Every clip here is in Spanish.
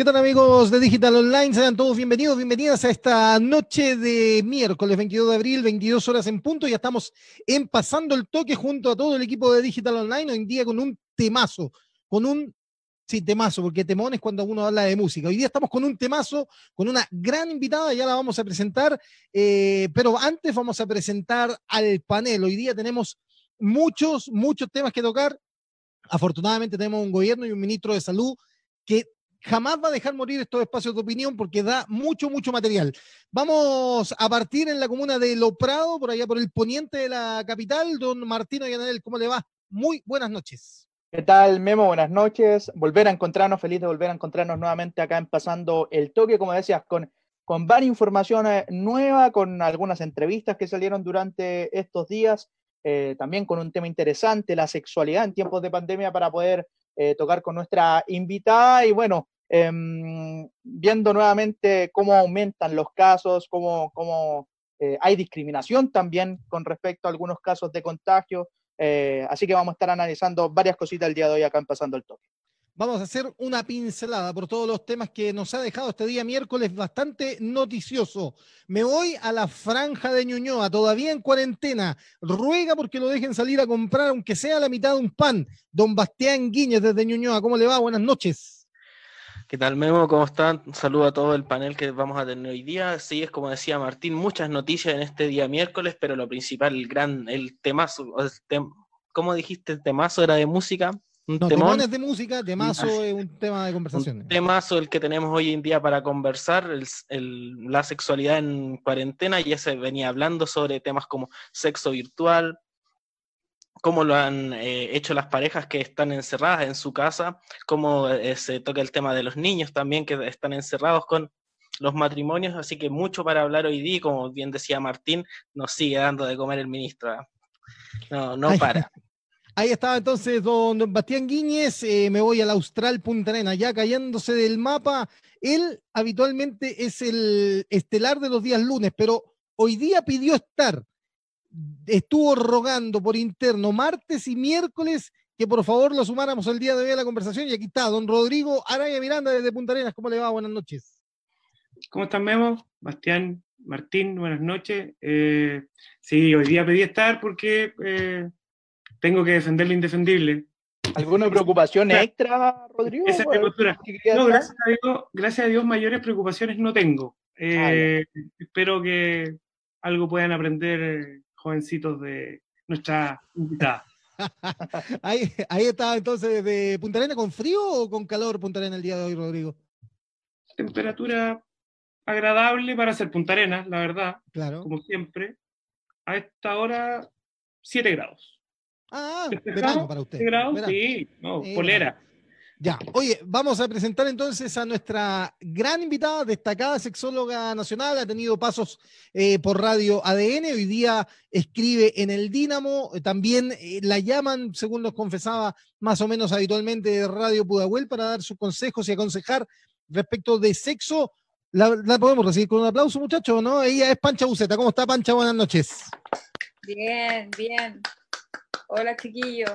¿Qué tal amigos de Digital Online? Sean todos bienvenidos, bienvenidas a esta noche de miércoles 22 de abril, 22 horas en punto. Ya estamos en pasando el toque junto a todo el equipo de Digital Online, hoy en día con un temazo, con un, sí, temazo, porque temón es cuando uno habla de música. Hoy día estamos con un temazo, con una gran invitada, ya la vamos a presentar, eh, pero antes vamos a presentar al panel. Hoy día tenemos muchos, muchos temas que tocar. Afortunadamente tenemos un gobierno y un ministro de salud que jamás va a dejar morir estos espacios de opinión porque da mucho, mucho material. Vamos a partir en la comuna de Loprado, por allá por el poniente de la capital. Don Martino Yanel, ¿cómo le va? Muy buenas noches. ¿Qué tal, Memo? Buenas noches. Volver a encontrarnos, feliz de volver a encontrarnos nuevamente acá en Pasando el Toque, como decías, con, con varias informaciones nuevas, con algunas entrevistas que salieron durante estos días, eh, también con un tema interesante, la sexualidad en tiempos de pandemia para poder eh, tocar con nuestra invitada y bueno, em, viendo nuevamente cómo aumentan los casos, cómo, cómo eh, hay discriminación también con respecto a algunos casos de contagio. Eh, así que vamos a estar analizando varias cositas el día de hoy acá en Pasando el Toque. Vamos a hacer una pincelada por todos los temas que nos ha dejado este día miércoles bastante noticioso. Me voy a la franja de Ñuñoa, todavía en cuarentena. Ruega porque lo dejen salir a comprar, aunque sea la mitad de un pan. Don Bastián Guiñez desde Ñuñoa, ¿cómo le va? Buenas noches. ¿Qué tal, Memo? ¿Cómo están? Un saludo a todo el panel que vamos a tener hoy día. Sí, es como decía Martín, muchas noticias en este día miércoles, pero lo principal, el gran, el temazo, el ¿cómo dijiste? El temazo era de música un no, temones de música, temazo es un tema de conversación. Un temazo el que tenemos hoy en día para conversar, la sexualidad en cuarentena, ya se venía hablando sobre temas como sexo virtual, cómo lo han eh, hecho las parejas que están encerradas en su casa, cómo eh, se toca el tema de los niños también que están encerrados con los matrimonios, así que mucho para hablar hoy día, como bien decía Martín, nos sigue dando de comer el ministro. ¿eh? No, no para. Ahí estaba entonces don, Bastián Guíñez, eh, me voy al Austral Punta Arena, ya cayéndose del mapa. Él habitualmente es el estelar de los días lunes, pero hoy día pidió estar. Estuvo rogando por interno martes y miércoles que por favor lo sumáramos el día de hoy a la conversación. Y aquí está, don Rodrigo Araya Miranda desde Punta Arenas. ¿Cómo le va? Buenas noches. ¿Cómo están, Memo? Bastián, Martín, buenas noches. Eh, sí, hoy día pedí estar porque eh, tengo que defender lo indefendible. ¿Alguna preocupación extra, Rodrigo? Esa No, gracias a, Dios, gracias a Dios, mayores preocupaciones no tengo. Eh, ah, espero que algo puedan aprender eh, jovencitos de nuestra invitada. ahí, ahí está entonces de Punta Arena con frío o con calor Punta Arena el día de hoy, Rodrigo. Temperatura agradable para ser Punta Arena, la verdad. Claro. Como siempre. A esta hora, 7 grados. Ah, verano para usted. Sí, no, polera. Ya, oye, vamos a presentar entonces a nuestra gran invitada, destacada sexóloga nacional, ha tenido pasos eh, por radio ADN, hoy día escribe en el Dínamo, eh, también eh, la llaman, según nos confesaba más o menos habitualmente, de Radio Pudahuel para dar sus consejos y aconsejar respecto de sexo. La, podemos recibir con un aplauso, muchachos, ¿no? Ella es Pancha Buceta. ¿Cómo está, Pancha? Buenas noches. Bien, bien. Hola chiquillos,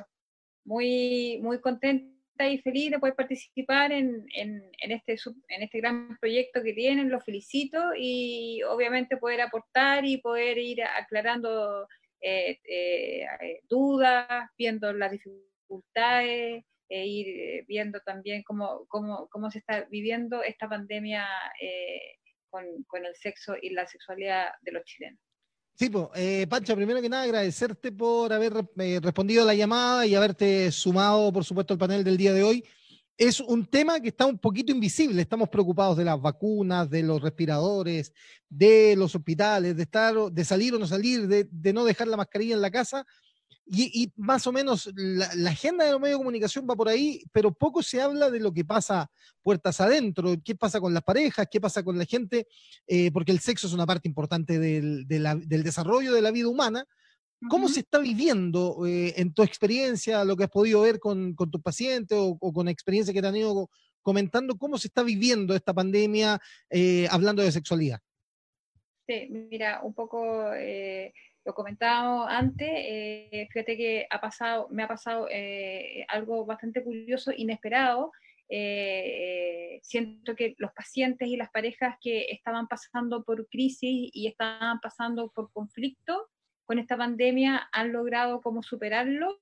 muy, muy contenta y feliz de poder participar en, este, en este gran proyecto que tienen, los felicito y obviamente poder aportar y poder ir aclarando eh, eh, dudas, viendo las dificultades, e ir viendo también cómo, cómo, cómo se está viviendo esta pandemia eh, con, con el sexo y la sexualidad de los chilenos. Sí, pues, Pancha, primero que nada agradecerte por haber eh, respondido a la llamada y haberte sumado, por supuesto, al panel del día de hoy. Es un tema que está un poquito invisible. Estamos preocupados de las vacunas, de los respiradores, de los hospitales, de estar, de salir o no salir, de, de no dejar la mascarilla en la casa, y, más o menos la, agenda de los medios de comunicación va por ahí, pero poco se habla de lo que pasa puertas adentro, qué pasa con las parejas, qué pasa con la gente, eh, porque el sexo es una parte importante del, desarrollo de la vida humana. ¿Cómo se está viviendo eh, en tu experiencia, lo que has podido ver con, tus pacientes o, con experiencia que te han ido comentando, cómo se está viviendo esta pandemia eh, hablando de sexualidad? Sí, mira, un poco lo comentábamos antes, eh, fíjate que ha pasado, me ha pasado eh, algo bastante curioso, inesperado, eh, siento que los pacientes y las parejas que estaban pasando por crisis y estaban pasando por conflicto con esta pandemia han logrado como superarlo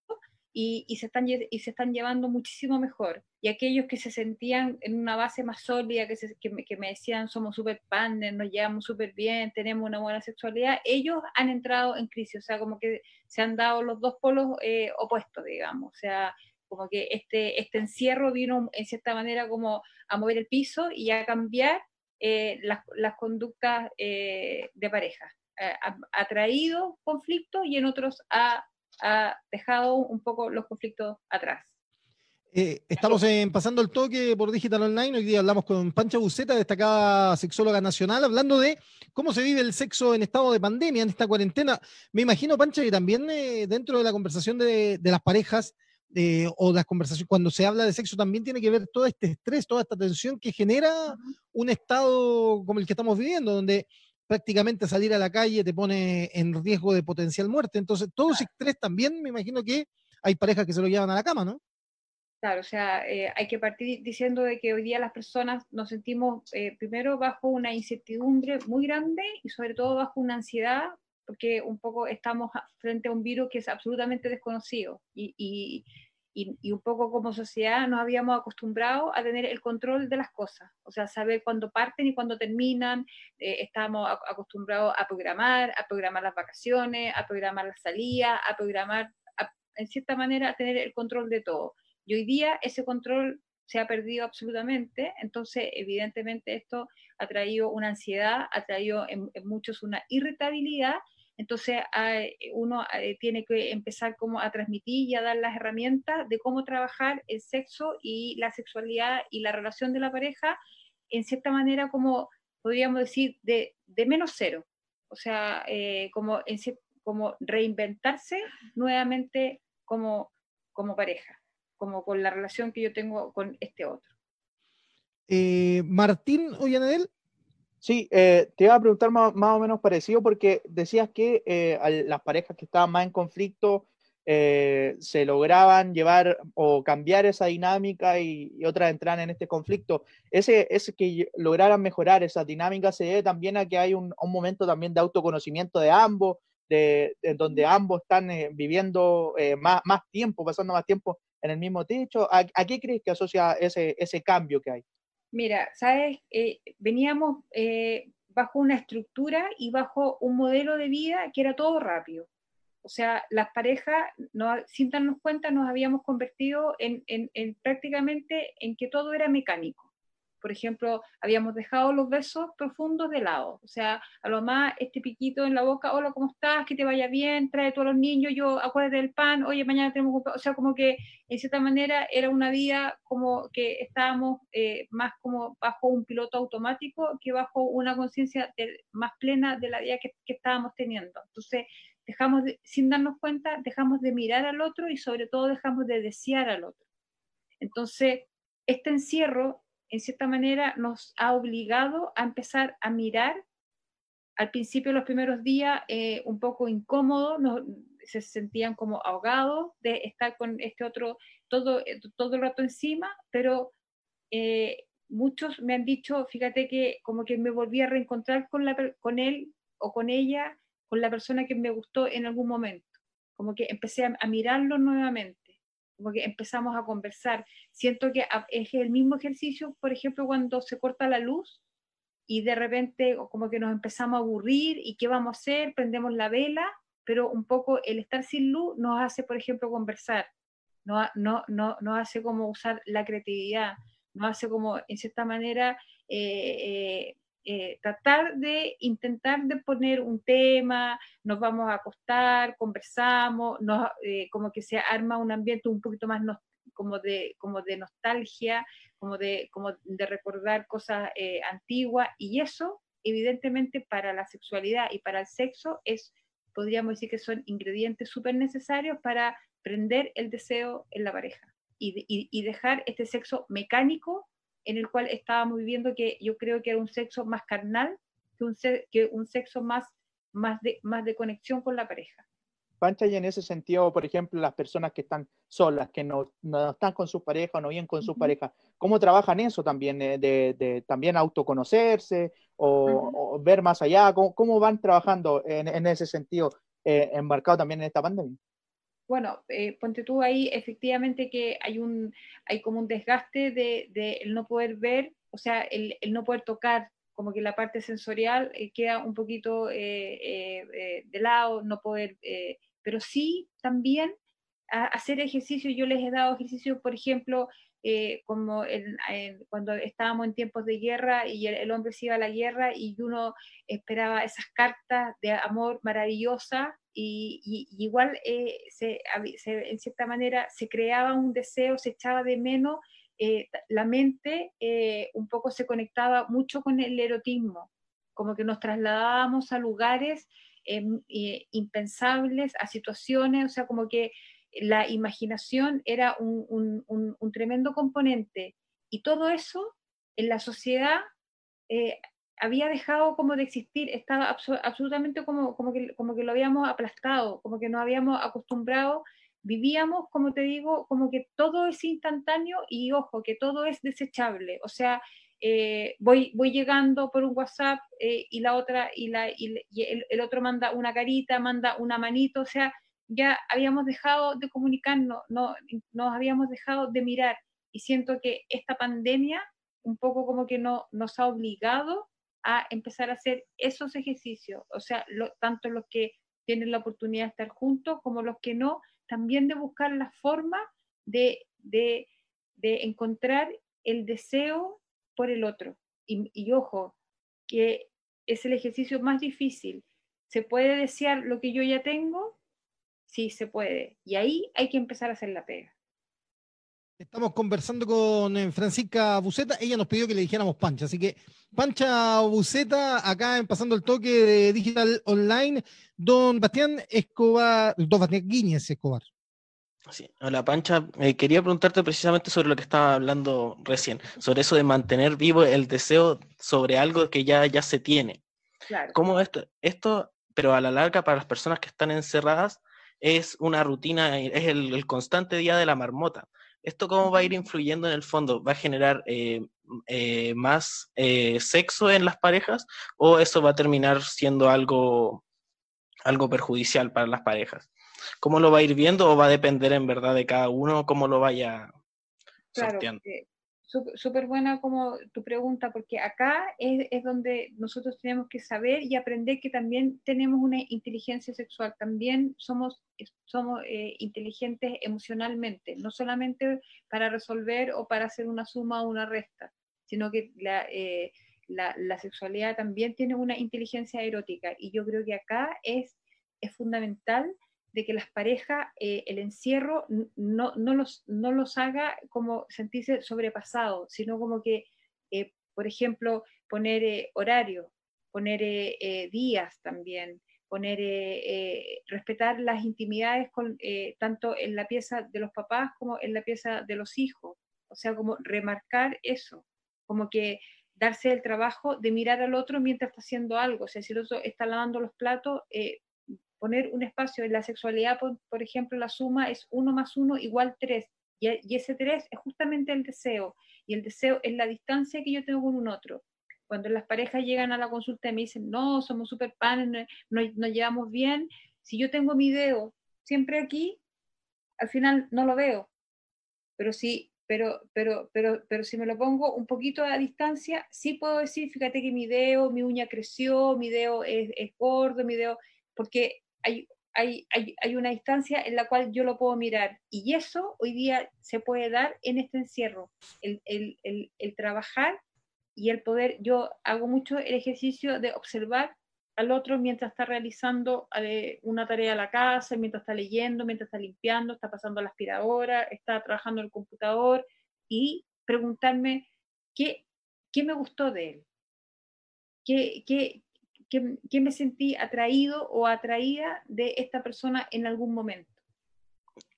y, se están, y se están llevando muchísimo mejor. Y aquellos que se sentían en una base más sólida, que, que, me, que me, decían somos super partners, nos llevamos súper bien, tenemos una buena sexualidad, ellos han entrado en crisis, o sea, como que se han dado los dos polos eh, opuestos, digamos. O sea, como que este, este encierro vino en cierta manera como a mover el piso y a cambiar eh, las, las, conductas eh, de pareja. Eh, ha, traído conflictos y en otros ha, ha, dejado un poco los conflictos atrás. estamos en Pasando el Toque por Digital Online. Hoy día hablamos con Pancha Buceta, destacada sexóloga nacional, hablando de cómo se vive el sexo en estado de pandemia, en esta cuarentena. Me imagino, Pancha, que también dentro de la conversación de, de las parejas eh, o las conversaciones, cuando se habla de sexo, también tiene que ver todo este estrés, toda esta tensión que genera un estado como el que estamos viviendo, donde prácticamente salir a la calle te pone en riesgo de potencial muerte. Entonces, todo ese estrés también, me imagino que hay parejas que se lo llevan a la cama, ¿no? Claro, o sea, eh, hay que partir diciendo de que hoy día las personas nos sentimos eh, primero bajo una incertidumbre muy grande y sobre todo bajo una ansiedad porque un poco estamos frente a un virus que es absolutamente desconocido y, y, y, un poco como sociedad nos habíamos acostumbrado a tener el control de las cosas, o sea, saber cuándo parten y cuándo terminan, eh, estamos acostumbrados a programar, a programar las vacaciones, a programar las salidas, a programar, en cierta manera, a tener el control de todo. Y hoy día ese control se ha perdido absolutamente, entonces evidentemente esto ha traído una ansiedad, ha traído en muchos una irritabilidad entonces uno eh, tiene que empezar como a transmitir y a dar las herramientas de cómo trabajar el sexo y la sexualidad y la relación de la pareja en cierta manera como podríamos decir de, menos cero. O sea, eh, como, como reinventarse nuevamente como, como pareja, como con la relación que yo tengo con este otro. Eh, Martín Ollanedel, Sí, eh, te iba a preguntar más, o menos parecido porque decías que eh, las parejas que estaban más en conflicto eh, se lograban llevar o cambiar esa dinámica y, otras entraran en este conflicto. Ese, ese que lograran mejorar esa dinámica se debe también a que hay un, momento también de autoconocimiento de ambos, de, donde ambos están viviendo más, más tiempo, pasando más tiempo en el mismo techo. ¿A, a qué crees que asocia ese, ese cambio que hay? Mira, sabes, eh, veníamos eh, bajo una estructura y bajo un modelo de vida que era todo rápido. O sea, las parejas, no, sin darnos cuenta, nos habíamos convertido en, en prácticamente en que todo era mecánico por ejemplo, habíamos dejado los besos profundos de lado. O sea, a lo más este piquito en la boca, hola, ¿cómo estás? Que te vaya bien, trae a todos los niños, yo acuérdate del pan, oye, mañana tenemos... O sea, como que en cierta manera era una vida como que estábamos eh, más como bajo un piloto automático que bajo una conciencia más plena de la vida que, estábamos teniendo. Entonces, dejamos sin darnos cuenta, dejamos de mirar al otro y sobre todo dejamos de desear al otro. Entonces, este encierro en cierta manera nos ha obligado a empezar a mirar. Al principio, los primeros días, eh, un poco incómodos, se sentían como ahogados de estar con este otro todo, todo el rato encima, pero eh, muchos me han dicho, fíjate que como que me volví a reencontrar con, la, con él o con ella, con la persona que me gustó en algún momento, como que empecé a mirarlo nuevamente como que empezamos a conversar. Siento que es el mismo ejercicio, por ejemplo, cuando se corta la luz y de repente como que nos empezamos a aburrir y qué vamos a hacer, prendemos la vela, pero un poco el estar sin luz nos hace, por ejemplo, conversar, no, no, no, nos hace como usar la creatividad, nos hace como, en cierta manera, eh, eh, eh, tratar de intentar de poner un tema, nos vamos a acostar, conversamos, nos, eh, como que se arma un ambiente un poquito más como, de, como de nostalgia, como de, como de recordar cosas eh, antiguas, y eso evidentemente para la sexualidad y para el sexo es, podríamos decir que son ingredientes súper necesarios para prender el deseo en la pareja y, y dejar este sexo mecánico en el cual estábamos viviendo que yo creo que era un sexo más carnal que un, que un sexo más, más, de, más de conexión con la pareja. Pancha, y en ese sentido, por ejemplo, las personas que están solas, que no, no están con sus parejas o no vienen con sus parejas, ¿cómo trabajan eso también? Eh, de, de, también autoconocerse o, ver más allá, ¿cómo, van trabajando en, en ese sentido, eh, embarcado también en esta pandemia? Bueno, eh, ponte tú ahí, efectivamente que hay un, hay como un desgaste de, el no poder ver, o sea, el, el no poder tocar, como que la parte sensorial queda un poquito de lado, no poder pero sí también hacer ejercicio. Yo les he dado ejercicio, por ejemplo, eh, como cuando estábamos en tiempos de guerra y el, hombre se iba a la guerra y uno esperaba esas cartas de amor maravillosas y, igual eh, se, en cierta manera se creaba un deseo, se echaba de menos, eh, la mente un poco se conectaba mucho con el erotismo, como que nos trasladábamos a lugares Em, impensables, a situaciones, o sea, como que la imaginación era un, tremendo componente. Y todo eso en la sociedad eh, había dejado como de existir, estaba absolutamente como, como, que, como que lo habíamos aplastado, como que nos habíamos acostumbrado, vivíamos, como te digo, como que todo es instantáneo y ojo, que todo es desechable. O sea, eh, voy, voy llegando por un WhatsApp eh, y la otra, y, la, y, el, otro manda una carita, manda una manito, o sea, ya habíamos dejado de comunicarnos, no, nos habíamos dejado de mirar y siento que esta pandemia un poco como que no, nos ha obligado a empezar a hacer esos ejercicios, o sea, tanto los que tienen la oportunidad de estar juntos como los que no, también de buscar la forma de, de, de encontrar el deseo por el otro. Y, ojo, que es el ejercicio más difícil. ¿Se puede desear lo que yo ya tengo? Sí, se puede. Y ahí hay que empezar a hacer la pega. Estamos conversando con eh, Francisca Buceta. Ella nos pidió que le dijéramos Pancha. Así que Pancha Buceta, acá en Pasando el Toque de Digital Online, don Bastián Escobar, don Bastián Guíñez Escobar. Hola Pancha, eh, quería preguntarte precisamente sobre lo que estaba hablando recién, sobre eso de mantener vivo el deseo sobre algo que ya, ya se tiene. Claro. ¿Cómo esto, esto, pero a la larga para las personas que están encerradas, es una rutina, es el, constante día de la marmota. ¿Esto cómo va a ir influyendo en el fondo? ¿Va a generar eh, eh, más sexo en las parejas o eso va a terminar siendo algo, algo perjudicial para las parejas? ¿Cómo lo va a ir viendo o va a depender en verdad de cada uno cómo lo vaya claro, Súper buena como tu pregunta, porque acá es, es, donde nosotros tenemos que saber y aprender que también tenemos una inteligencia sexual, también somos, somos eh, inteligentes emocionalmente, no solamente para resolver o para hacer una suma o una resta, sino que la, eh, la, la, sexualidad también tiene una inteligencia erótica y yo creo que acá es, es fundamental de que las parejas, eh, el encierro no, no, los, no los haga como sentirse sobrepasados, sino como que, eh, por ejemplo, poner eh, horario, poner días también, poner, respetar las intimidades tanto en la pieza de los papás como en la pieza de los hijos. O sea, como remarcar eso, como que darse el trabajo de mirar al otro mientras está haciendo algo. O sea, si el otro está lavando los platos, poner un espacio en la sexualidad, por, ejemplo, la suma es 1 más 1 igual 3, y, ese 3 es justamente el deseo, y el deseo es la distancia que yo tengo con un otro. Cuando las parejas llegan a la consulta y me dicen, no, somos super panes, no, nos llevamos bien, si yo tengo mi dedo siempre aquí, al final no lo veo. Pero sí, pero, pero, pero, pero si me lo pongo un poquito a distancia, sí puedo decir, fíjate que mi dedo, mi uña creció, mi dedo es, es gordo, mi dedo, porque hay, hay, hay, hay, una instancia en la cual yo lo puedo mirar. Y eso hoy día se puede dar en este encierro, el, el, el, el trabajar y el poder, yo hago mucho el ejercicio de observar al otro mientras está realizando eh, una tarea de la casa, mientras está leyendo, mientras está limpiando, está pasando la aspiradora, está trabajando en el computador y preguntarme qué, qué me gustó de él, qué, qué, que, me sentí atraído o atraída de esta persona en algún momento.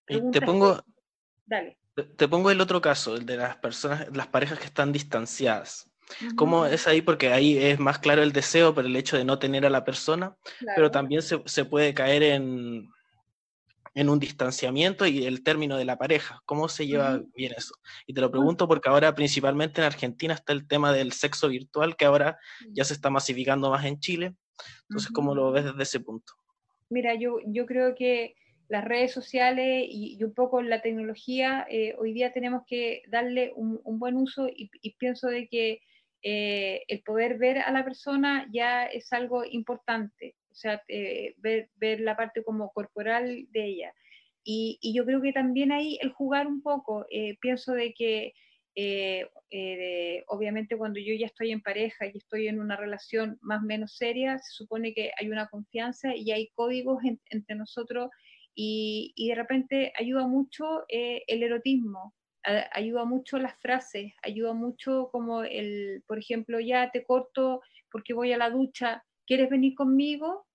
te pongo, dale. Te, pongo el otro caso, el de las personas, las parejas que están distanciadas. ¿Cómo es ahí? Porque ahí es más claro el deseo por el hecho de no tener a la persona, pero también se, se, puede caer en, en un distanciamiento y el término de la pareja. ¿Cómo se lleva bien eso? Y te lo pregunto porque ahora principalmente en Argentina está el tema del sexo virtual que ahora ya se está masificando más en Chile. Entonces, ¿cómo lo ves desde ese punto? Mira, yo, yo creo que las redes sociales y, un poco la tecnología, eh, hoy día tenemos que darle un, buen uso y, pienso de que eh, el poder ver a la persona ya es algo importante o sea, eh, ver, ver, la parte como corporal de ella. Y, yo creo que también ahí el jugar un poco, eh, pienso de que eh, obviamente cuando yo ya estoy en pareja y estoy en una relación más o menos seria, se supone que hay una confianza y hay códigos entre nosotros y, de repente ayuda mucho el erotismo, ayuda mucho las frases, ayuda mucho como el, por ejemplo, ya te corto porque voy a la ducha, ¿quieres venir conmigo?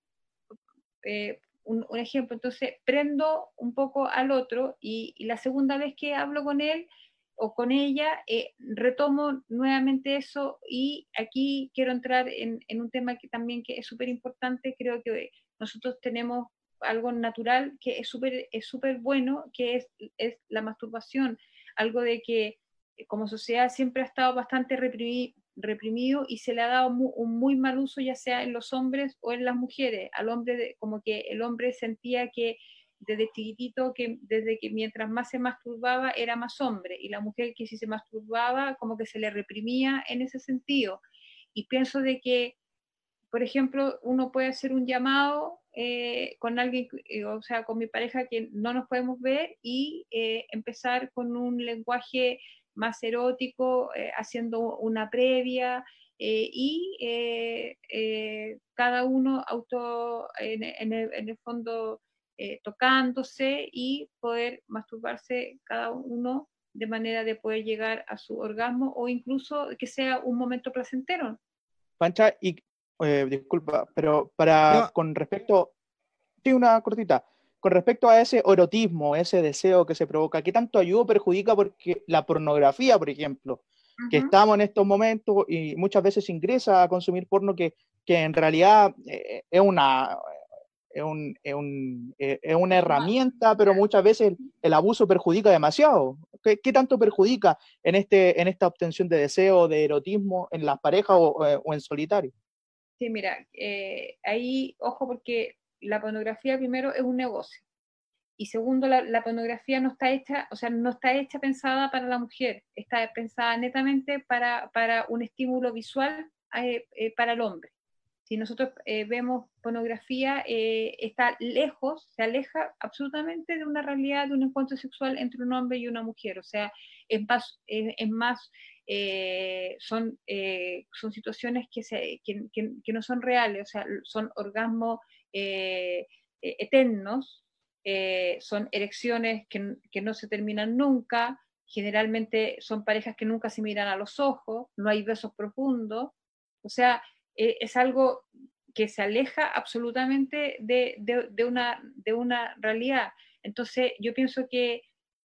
Eh, un, ejemplo, entonces prendo un poco al otro y, la segunda vez que hablo con él o con ella, eh, retomo nuevamente eso y aquí quiero entrar en, un tema que también que es súper importante, creo que nosotros tenemos algo natural que es súper es súper bueno, que es, es la masturbación, algo de que como sociedad siempre ha estado bastante reprimido, reprimido y se le ha dado un muy mal uso ya sea en los hombres o en las mujeres. Al hombre, como que el hombre sentía que desde chiquitito, que desde que mientras más se masturbaba era más hombre y la mujer que si se masturbaba como que se le reprimía en ese sentido. Y pienso de que, por ejemplo, uno puede hacer un llamado eh, con alguien, eh, o sea, con mi pareja que no nos podemos ver y eh, empezar con un lenguaje más erótico, eh, haciendo una previa eh, y eh, cada uno auto en, el, fondo tocándose y poder masturbarse cada uno de manera de poder llegar a su orgasmo o incluso que sea un momento placentero. Pancha, y disculpa, pero para con respecto, sí, una cortita, con respecto a ese erotismo, ese deseo que se provoca, ¿qué tanto ayuda o perjudica? Porque la pornografía, por ejemplo, que estamos en estos momentos y muchas veces ingresa a consumir porno que, que en realidad eh, es una... Es, un, es, un, eh, es, una herramienta, pero muchas veces el, abuso perjudica demasiado. ¿Qué, ¿Qué, tanto perjudica en, este, en esta obtención de deseo, de erotismo en las parejas o, o en solitario? Sí, mira, eh, ahí, ojo, porque la pornografía primero es un negocio. Y segundo, la, pornografía no está hecha, o sea, no está hecha pensada para la mujer, está pensada netamente para, para un estímulo visual eh, eh, para el hombre. Si nosotros eh, vemos pornografía, está lejos, se aleja absolutamente de una realidad de un encuentro sexual entre un hombre y una mujer. O sea, es más, son, son situaciones que, se, que, que, no son reales, o sea, son orgasmos eh, eh, eternos, eh, son erecciones que, que, no se terminan nunca, generalmente son parejas que nunca se miran a los ojos, no hay besos profundos, o sea, es algo que se aleja absolutamente de, de, una, de una realidad. Entonces, yo pienso que,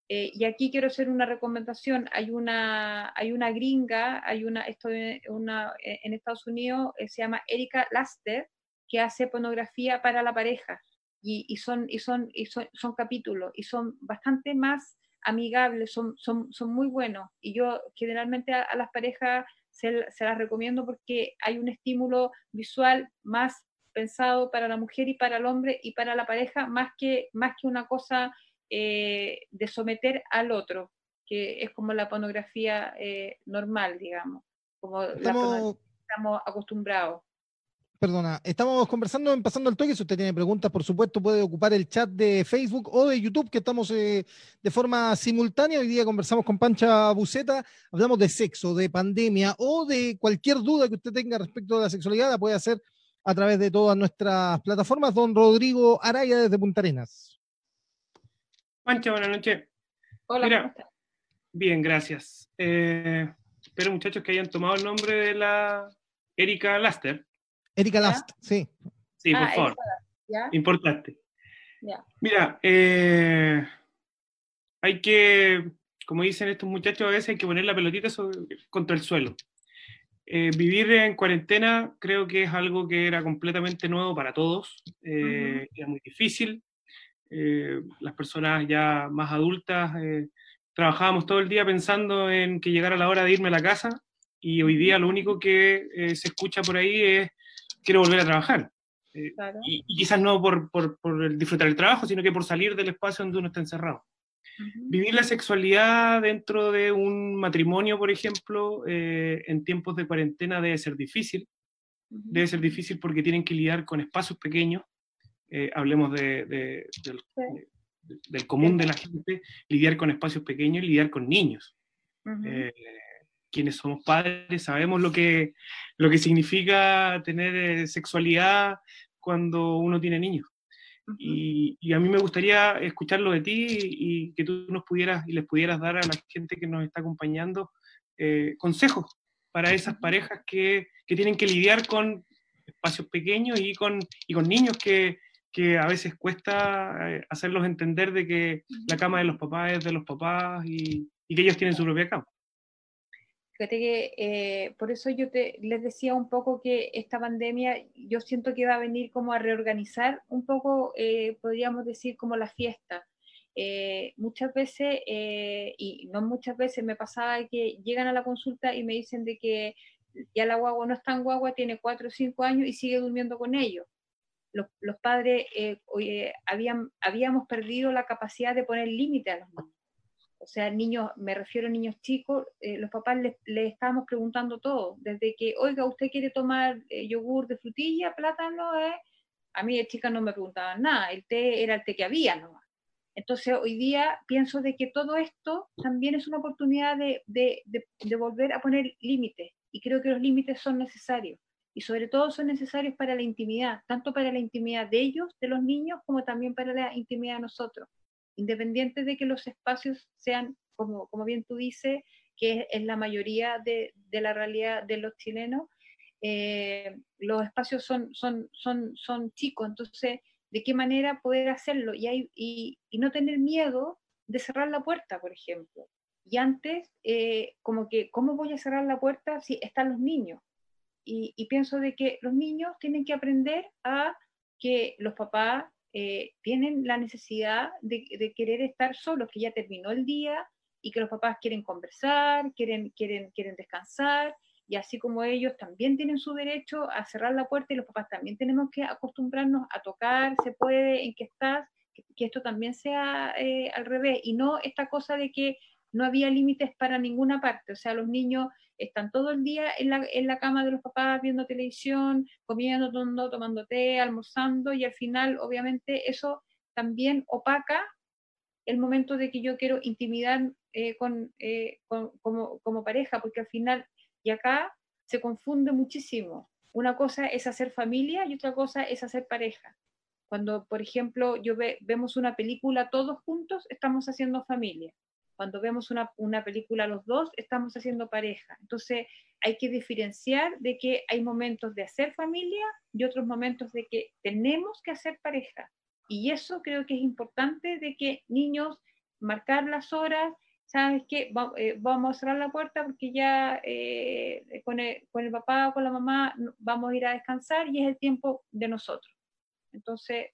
y aquí quiero hacer una recomendación, hay una, hay una gringa, hay una, esto una, en Estados Unidos, se llama Erika Laster, que hace pornografía para la pareja y, son, y, son, y son, son, capítulos y son bastante más amigables, son, son, son muy buenos y yo generalmente a, las parejas se, se, las recomiendo porque hay un estímulo visual más pensado para la mujer y para el hombre y para la pareja más que, más que una cosa eh, de someter al otro, que es como la pornografía eh, normal, digamos, como estamos acostumbrados. Perdona, estamos conversando en Pasando al Toque. Si usted tiene preguntas, por supuesto, puede ocupar el chat de Facebook o de YouTube, que estamos eh, de forma simultánea. Hoy día conversamos con Pancha Buceta, hablamos de sexo, de pandemia o de cualquier duda que usted tenga respecto a la sexualidad, la puede hacer a través de todas nuestras plataformas. Don Rodrigo Araya desde Punta Arenas. Pancha, buenas noches. Hola. bien, gracias. Eh, espero, muchachos, que hayan tomado el nombre de la Erika Laster. Erika Last, sí. Sí, por ah, favor. Importante. Mira, eh, hay que, como dicen estos muchachos, a veces hay que poner la pelotita contra el suelo. Eh, vivir en cuarentena creo que es algo que era completamente nuevo para todos, eh, era muy difícil. las personas ya más adultas trabajábamos todo el día pensando en que llegara la hora de irme a la casa y hoy día lo único que se escucha por ahí es quiero volver a trabajar. y, quizás no por, por, por, disfrutar el trabajo, sino que por salir del espacio donde uno está encerrado. Vivir la sexualidad dentro de un matrimonio, por ejemplo, eh, en tiempos de cuarentena debe ser difícil. Debe ser difícil porque tienen que lidiar con espacios pequeños. Eh, hablemos de, del, común de la gente, lidiar con espacios pequeños y lidiar con niños. Eh, quienes somos padres sabemos lo que, lo que significa tener sexualidad cuando uno tiene niños. Y, a mí me gustaría escucharlo de ti y que tú nos pudieras y les pudieras dar a la gente que nos está acompañando eh, consejos para esas parejas que, que, tienen que lidiar con espacios pequeños y con, y con niños que, que a veces cuesta eh, hacerlos entender de que la cama de los papás es de los papás y, y que ellos tienen su propia cama. Fíjate que eh, por eso yo te, les decía un poco que esta pandemia yo siento que va a venir como a reorganizar un poco, eh, podríamos decir, como la fiesta. Eh, muchas veces, y no muchas veces, me pasaba que llegan a la consulta y me dicen de que ya la guagua no es tan guagua, tiene cuatro o cinco años y sigue durmiendo con ellos. Los, los padres habían, habíamos perdido la capacidad de poner límite a los niños o sea, niños, me refiero a niños chicos, eh, los papás les, estábamos preguntando todo, desde que, oiga, ¿usted quiere tomar eh, yogur de frutilla, plátano? Eh? A mí de chica no me preguntaban nada, el té era el té que había nomás. Entonces hoy día pienso de que todo esto también es una oportunidad de, de, de volver a poner límites y creo que los límites son necesarios y sobre todo son necesarios para la intimidad, tanto para la intimidad de ellos, de los niños, como también para la intimidad de nosotros independiente de que los espacios sean, como, como bien tú dices, que es, la mayoría de, de, la realidad de los chilenos, eh, los espacios son, son, son, son chicos, entonces, ¿de qué manera poder hacerlo? Y, hay, y, y no tener miedo de cerrar la puerta, por ejemplo. Y antes, eh, como que, ¿cómo voy a cerrar la puerta si están los niños? Y, y, pienso de que los niños tienen que aprender a que los papás eh, tienen la necesidad de, querer estar solos, que ya terminó el día y que los papás quieren conversar, quieren, quieren, quieren descansar, y así como ellos también tienen su derecho a cerrar la puerta y los papás también tenemos que acostumbrarnos a tocar, se puede, en qué estás, que, esto también sea eh, al revés, y no esta cosa de que no había límites para ninguna parte, o sea, los niños están todo el día en la, en la cama de los papás viendo televisión, comiendo, tomando, tomando té, almorzando y al final obviamente eso también opaca el momento de que yo quiero intimidar eh, con, eh, como, como, pareja, porque al final, y acá se confunde muchísimo. Una cosa es hacer familia y otra cosa es hacer pareja. Cuando, por ejemplo, yo vemos una película todos juntos, estamos haciendo familia. Cuando vemos una, una, película los dos, estamos haciendo pareja. Entonces, hay que diferenciar de que hay momentos de hacer familia y otros momentos de que tenemos que hacer pareja. Y eso creo que es importante de que niños, marcar las horas, ¿sabes qué? Eh, vamos a cerrar la puerta porque ya eh, con, el, con el papá o con la mamá vamos a ir a descansar y es el tiempo de nosotros. Entonces,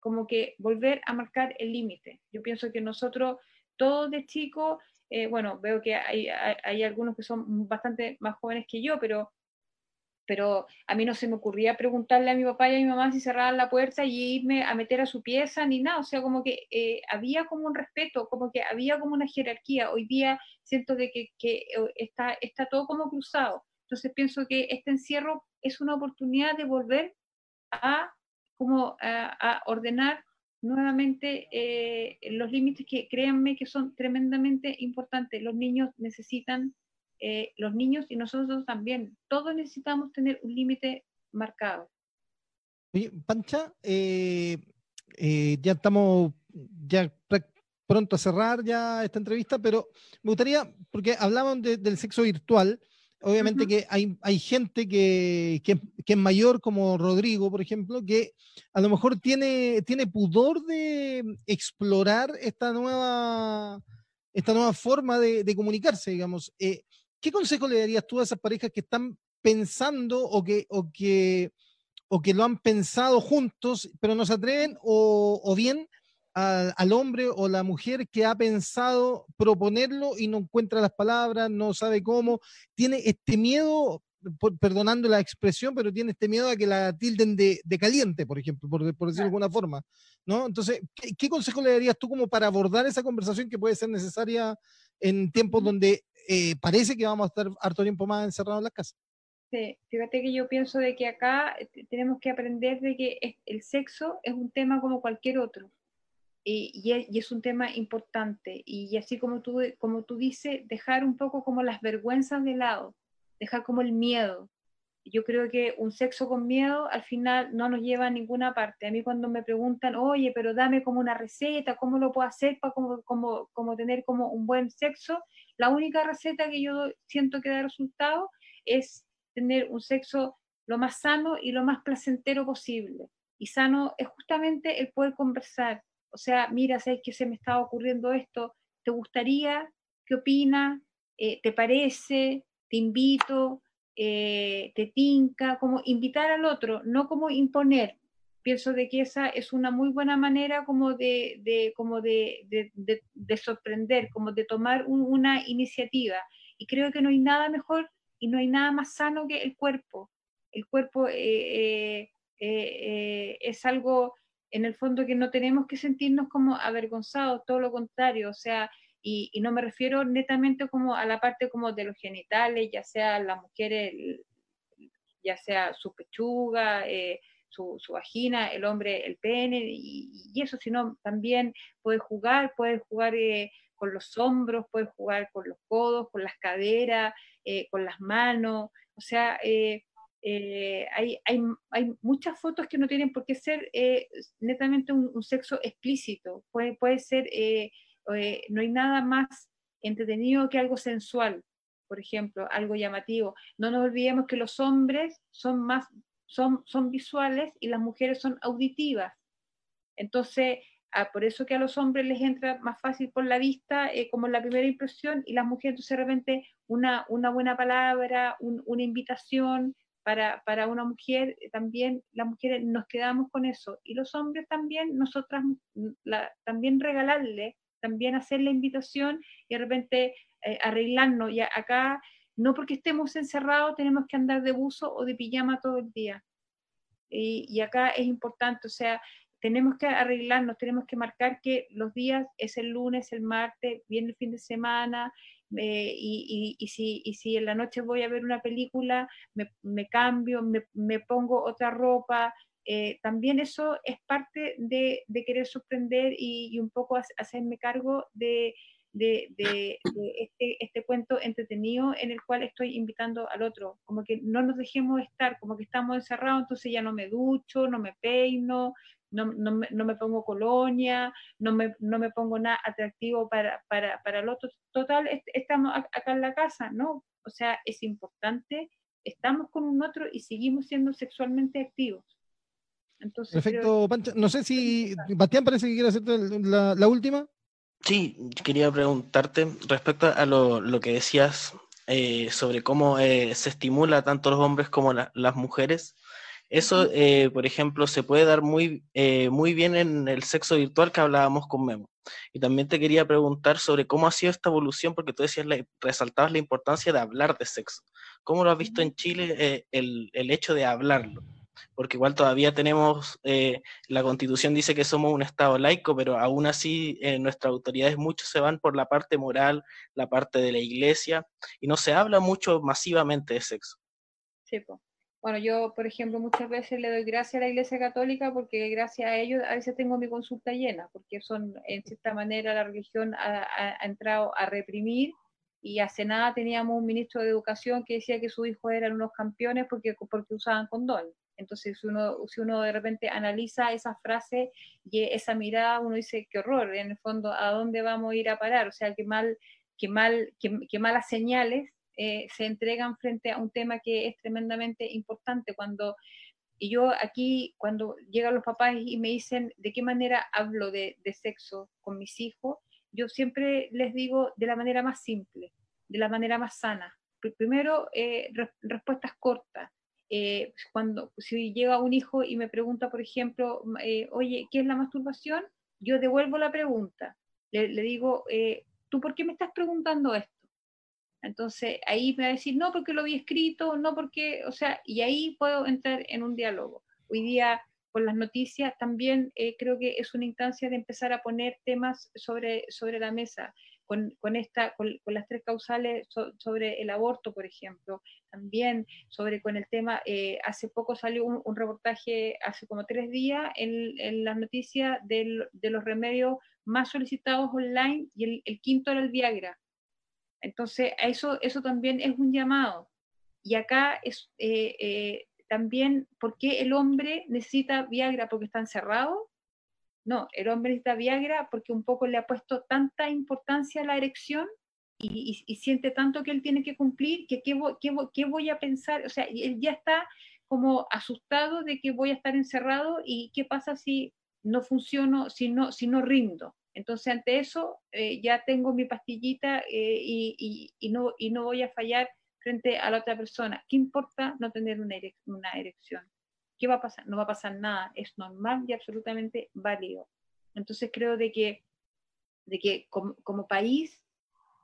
como que volver a marcar el límite. Yo pienso que nosotros todos de chicos, eh, bueno, veo que hay, hay, algunos que son bastante más jóvenes que yo, pero, pero a mí no se me ocurría preguntarle a mi papá y a mi mamá si cerraban la puerta y irme a meter a su pieza ni nada, o sea, como que eh, había como un respeto, como que había como una jerarquía. Hoy día siento de que, que eh, está, está todo como cruzado. Entonces pienso que este encierro es una oportunidad de volver a como a ordenar nuevamente eh, los límites que créanme que son tremendamente importantes. Los niños necesitan, eh, los niños y nosotros también, todos necesitamos tener un límite marcado. Oye, Pancha, eh, ya estamos ya pronto a cerrar ya esta entrevista, pero me gustaría, porque hablaban del sexo virtual, Obviamente que hay, hay gente que, que, es mayor, como Rodrigo, por ejemplo, que a lo mejor tiene, tiene pudor de explorar esta nueva, esta nueva forma de, de comunicarse, digamos. Eh, ¿Qué consejo le darías tú a esas parejas que están pensando o que, o que, o que lo han pensado juntos, pero no se atreven, o, o bien al hombre o la mujer que ha pensado proponerlo y no encuentra las palabras, no sabe cómo, tiene este miedo, perdonando la expresión, pero tiene este miedo a que la tilden de, caliente, por ejemplo, por, decirlo de alguna forma, ¿no? Entonces, ¿qué, consejo le darías tú como para abordar esa conversación que puede ser necesaria en tiempos donde eh, parece que vamos a estar harto tiempo más encerrados en las casas? Sí, fíjate que yo pienso de que acá eh, tenemos que aprender de que el sexo es un tema como cualquier otro y, es un tema importante. Y, así como tú, como tú dices, dejar un poco como las vergüenzas de lado, dejar como el miedo. Yo creo que un sexo con miedo al final no nos lleva a ninguna parte. A mí cuando me preguntan, oye, pero dame como una receta, ¿cómo lo puedo hacer para como, como, como tener como un buen sexo? La única receta que yo siento que da resultado es tener un sexo lo más sano y lo más placentero posible. Y sano es justamente el poder conversar, o sea, mira, sabes que se me estaba ocurriendo esto, ¿te gustaría? ¿Qué opinas? Eh, ¿Te parece? ¿Te invito? Eh, ¿Te tinca? Como invitar al otro, no como imponer. Pienso de que esa es una muy buena manera como de, como de, sorprender, como de tomar una iniciativa. Y creo que no hay nada mejor y no hay nada más sano que el cuerpo. El cuerpo eh, es algo en el fondo que no tenemos que sentirnos como avergonzados, todo lo contrario, o sea, y, no me refiero netamente como a la parte como de los genitales, ya sea las mujeres, ya sea su pechuga, eh, su, vagina, el hombre, el pene, y, eso, sino también puede jugar, puede jugar eh, con los hombros, puede jugar con los codos, con las caderas, eh, con las manos, o sea, eh, hay, hay, hay, muchas fotos que no tienen por qué ser eh, netamente un, sexo explícito. Puede, puede ser, eh, no hay nada más entretenido que algo sensual, por ejemplo, algo llamativo. No nos olvidemos que los hombres son más, son, son visuales y las mujeres son auditivas. Entonces, ah, por eso que a los hombres les entra más fácil por la vista, como la primera impresión, y las mujeres, entonces, de repente, una, una buena palabra, una invitación, para, para, una mujer, eh, también las mujeres nos quedamos con eso. Y los hombres también, nosotras mm, también regalarle, también hacer la invitación y de repente eh, arreglarnos. Y acá, no porque estemos encerrados, tenemos que andar de buzo o de pijama todo el día. Y, y acá es importante, o sea, tenemos que arreglarnos, tenemos que marcar que los días es el lunes, el martes, viene el fin de semana, eh, y, y, si, y, si, en la noche voy a ver una película, me, me cambio, me, me, pongo otra ropa. Eh, también eso es parte de, de querer sorprender y, un poco hacerme cargo de, de, de este, este, cuento entretenido en el cual estoy invitando al otro. Como que no nos dejemos estar, como que estamos encerrados, entonces ya no me ducho, no me peino, no, no, me, no me pongo colonia, no me, no me pongo nada atractivo para, para, para el otro. Total, estamos acá en la casa, ¿no? O sea, es importante, estamos con un otro y seguimos siendo sexualmente activos. Entonces, Perfecto, Pancha. No sé si Bastián parece que quiere hacerte la, la última. Sí, quería preguntarte respecto a lo, lo que decías eh, sobre cómo eh, se estimula tanto los hombres como las mujeres eso, eh, por ejemplo, se puede dar muy, muy bien en el sexo virtual que hablábamos con Memo. Y también te quería preguntar sobre cómo ha sido esta evolución, porque tú decías, resaltabas la importancia de hablar de sexo. ¿Cómo lo has visto en Chile el, el, hecho de hablarlo? Porque igual todavía tenemos, la constitución dice que somos un Estado laico, pero aún así nuestras autoridades muchos se van por la parte moral, la parte de la iglesia, y no se habla mucho masivamente de sexo. Sí, pues. Bueno, yo, por ejemplo, muchas veces le doy gracias a la Iglesia Católica porque gracias a ellos a veces tengo mi consulta llena, porque son, en cierta manera, la religión ha, entrado a reprimir y hace nada teníamos un ministro de Educación que decía que sus hijos eran unos campeones porque, porque usaban condón. Entonces, si uno, si uno de repente analiza esa frase y esa mirada, uno dice, qué horror, en el fondo, ¿a dónde vamos a ir a parar? O sea, qué mal, qué mal, qué malas señales eh, se entregan frente a un tema que es tremendamente importante. Cuando y yo aquí, cuando llegan los papás y me dicen de qué manera hablo de, sexo con mis hijos, yo siempre les digo de la manera más simple, de la manera más sana. Primero, eh, respuestas cortas. Eh, cuando si llega un hijo y me pregunta, por ejemplo, oye, ¿qué es la masturbación? yo devuelvo la pregunta. Le, digo, eh, ¿tú por qué me estás preguntando esto? Entonces ahí me va a decir, no, porque lo había escrito, no porque, o sea, y ahí puedo entrar en un diálogo. Hoy día con las noticias también eh, creo que es una instancia de empezar a poner temas sobre, sobre la mesa con, esta, con, las tres causales sobre el aborto, por ejemplo, también sobre con el tema, eh, hace poco salió un, reportaje, hace como tres días, en, las noticias de los remedios más solicitados online y el, quinto era el Viagra. Entonces, eso, eso también es un llamado. Y acá es eh, eh, también, ¿por qué el hombre necesita Viagra? ¿Porque está encerrado? No, el hombre necesita Viagra porque un poco le ha puesto tanta importancia a la erección y, siente tanto que él tiene que cumplir que qué, voy a pensar, o sea, él ya está como asustado de que voy a estar encerrado y qué pasa si no funciono, si no, rindo. Entonces, ante eso, eh, ya tengo mi pastillita eh, y no voy a fallar frente a la otra persona. ¿Qué importa no tener una erección? ¿Qué va a pasar? No va a pasar nada, es normal y absolutamente válido. Entonces creo de que, de que como, país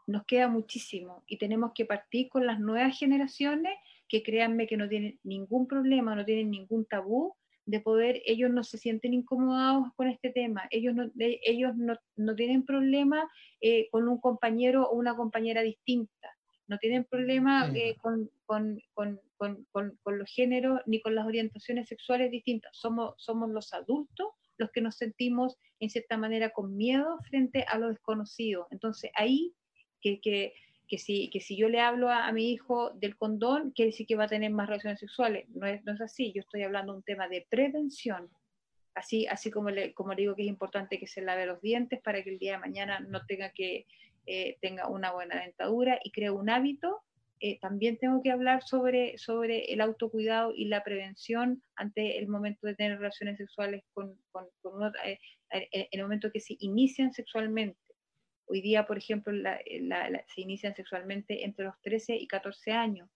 nos queda muchísimo y tenemos que partir con las nuevas generaciones que créanme que no tienen ningún problema, no tienen ningún tabú de poder, ellos no se sienten incomodados con este tema, ellos no, ellos no, tienen problema eh, con un compañero o una compañera distinta, no tienen problema eh, con, con, con, con, los géneros ni con las orientaciones sexuales distintas. Somos, somos los adultos los que nos sentimos en cierta manera con miedo frente a lo desconocido. Entonces ahí que, que, que, si, que si yo le hablo a, mi hijo del condón, quiere decir que va a tener más relaciones sexuales. No es, no es así, yo estoy hablando de un tema de prevención. Así, así como, le, como le digo que es importante que se lave los dientes para que el día de mañana no tenga que eh, tenga una buena dentadura y cree un hábito, eh, también tengo que hablar sobre, sobre el autocuidado y la prevención ante el momento de tener relaciones sexuales con, con, eh, en el momento que se inician sexualmente. Hoy día, por ejemplo, se inician sexualmente entre los 13 y 14 años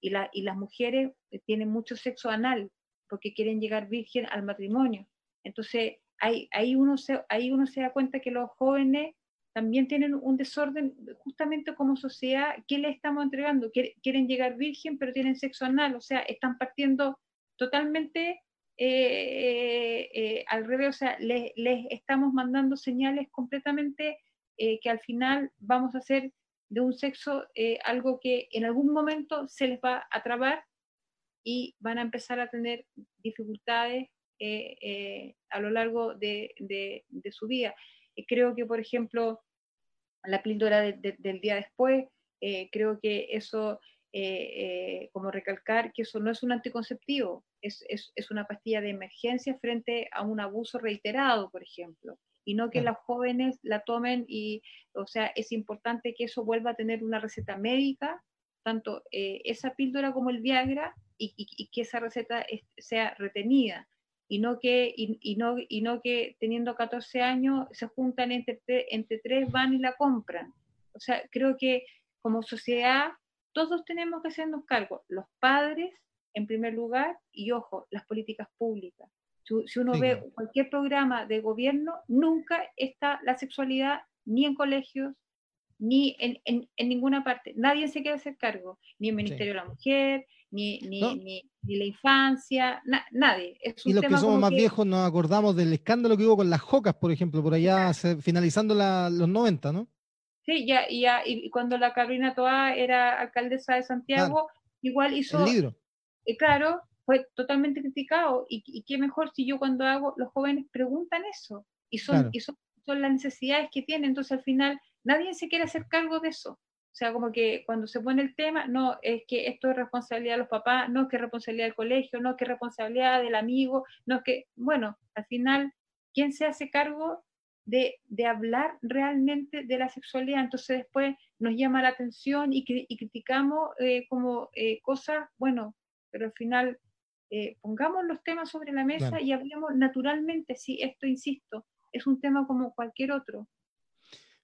y, y las mujeres tienen mucho sexo anal porque quieren llegar virgen al matrimonio. Entonces, ahí, ahí, uno se, ahí uno se da cuenta que los jóvenes también tienen un desorden, justamente como sociedad, ¿qué le estamos entregando? Quieren llegar virgen, pero tienen sexo anal, o sea, están partiendo totalmente eh, eh, al revés, o sea, les, estamos mandando señales completamente eh, que al final vamos a hacer de un sexo algo que en algún momento se les va a trabar y van a empezar a tener dificultades a lo largo de, de su vida. Creo que, por ejemplo, la píldora del día después. Eh, creo que eso, eh, eh, como recalcar que eso no es un anticonceptivo, es, es, una pastilla de emergencia frente a un abuso reiterado, por ejemplo, y no que las jóvenes la tomen y, o sea, es importante que eso vuelva a tener una receta médica, tanto esa píldora como el Viagra, y, y que esa receta sea retenida y no que, y, no, y no que teniendo 14 años se juntan entre, entre tres, van y la compran. O sea, creo que como sociedad todos tenemos que hacernos cargo, los padres en primer lugar y ojo, las políticas públicas. Si, uno ve cualquier programa de gobierno, nunca está la sexualidad ni en colegios, ni en, en, en ninguna parte. Nadie se quiere hacer cargo, ni el Ministerio de la Mujer, ni, ni, ni, la infancia, nadie. y los que somos más viejos nos acordamos del escándalo que hubo con las jocas, por ejemplo, por allá finalizando los 90, ¿no? Sí, ya, y, ya, y cuando la Carolina Toa era alcaldesa de Santiago, igual hizo... El libro. Y claro, fue totalmente criticado. Y, y, qué mejor si yo cuando hago, los jóvenes preguntan eso. Y son, y son, son las necesidades que tienen. Entonces al final nadie se quiere hacer cargo de eso. O sea, como que cuando se pone el tema, no, es que esto es responsabilidad de los papás, no es que es responsabilidad del colegio, no es que es responsabilidad del amigo, no es que, bueno, al final, ¿quién se hace cargo de, de hablar realmente de la sexualidad? Entonces después nos llama la atención y, y criticamos eh, como eh, cosas, bueno, pero al final eh, pongamos los temas sobre la mesa y hablemos naturalmente, si esto, insisto, es un tema como cualquier otro.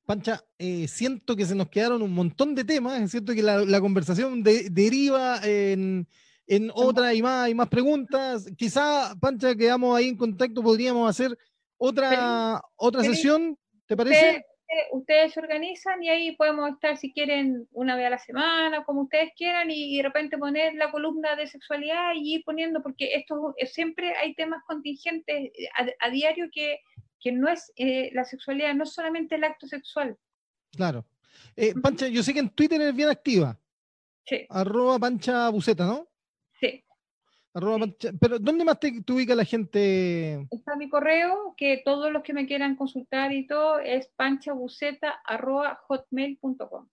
Pancha, eh, siento que se nos quedaron un montón de temas, es cierto que la, conversación deriva en, en otra y más, y más preguntas. Quizá, Pancha, quedamos ahí en contacto, podríamos hacer Otra, otra sesión, ¿te parece? Ustedes, se organizan y ahí podemos estar si quieren una vez a la semana, como ustedes quieran, y, de repente poner la columna de sexualidad y ir poniendo, porque esto siempre hay temas contingentes a, diario que, que, no es eh, la sexualidad, no es solamente el acto sexual. Claro. Eh, Pancha, yo sé que en Twitter eres bien activa. Sí. Arroba Pancha Buceta, ¿no? Sí. pero ¿dónde más te, ubica la gente? Está mi correo, que todos los que me quieran consultar y todo es panchabuceta.hotmail.com.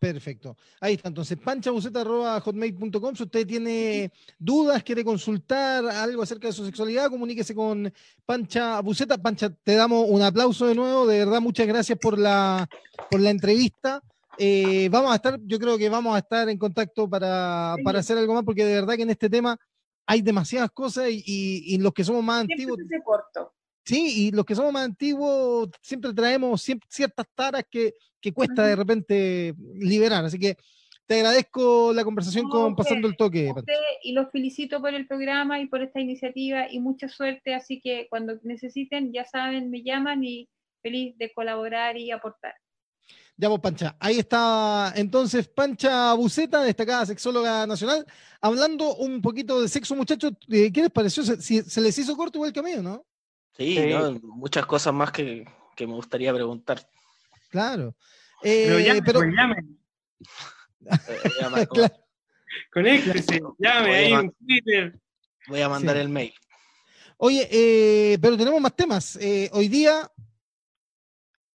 Perfecto. Ahí está. Entonces, panchabuceta.hotmail.com. Si usted tiene dudas, quiere consultar algo acerca de su sexualidad, comuníquese con Pancha Buceta. Pancha, te damos un aplauso de nuevo. De verdad, muchas gracias por la, por la entrevista. Eh, vamos a estar, yo creo que vamos a estar en contacto para, para, hacer algo más, porque de verdad que en este tema hay demasiadas cosas y, los que somos más antiguos. Sí, y los que somos más antiguos siempre traemos ciertas taras que, que cuesta de repente liberar. Así que te agradezco la conversación con Pasando el Toque. y los felicito por el programa y por esta iniciativa y mucha suerte. Así que cuando necesiten, ya saben, me llaman y feliz de colaborar y aportar. Ya vos, Pancha. Ahí está entonces Pancha Buceta, destacada sexóloga nacional, hablando un poquito de sexo, muchachos. Eh, ¿Qué les pareció? ¿Se, se les hizo corto igual que a mí, no? Sí, muchas cosas más que, me gustaría preguntar. Claro. pero llame, pero... Pues llame. Conéctese, llame ahí en Twitter. Voy a mandar el mail. Oye, eh, pero tenemos más temas. Eh, hoy día,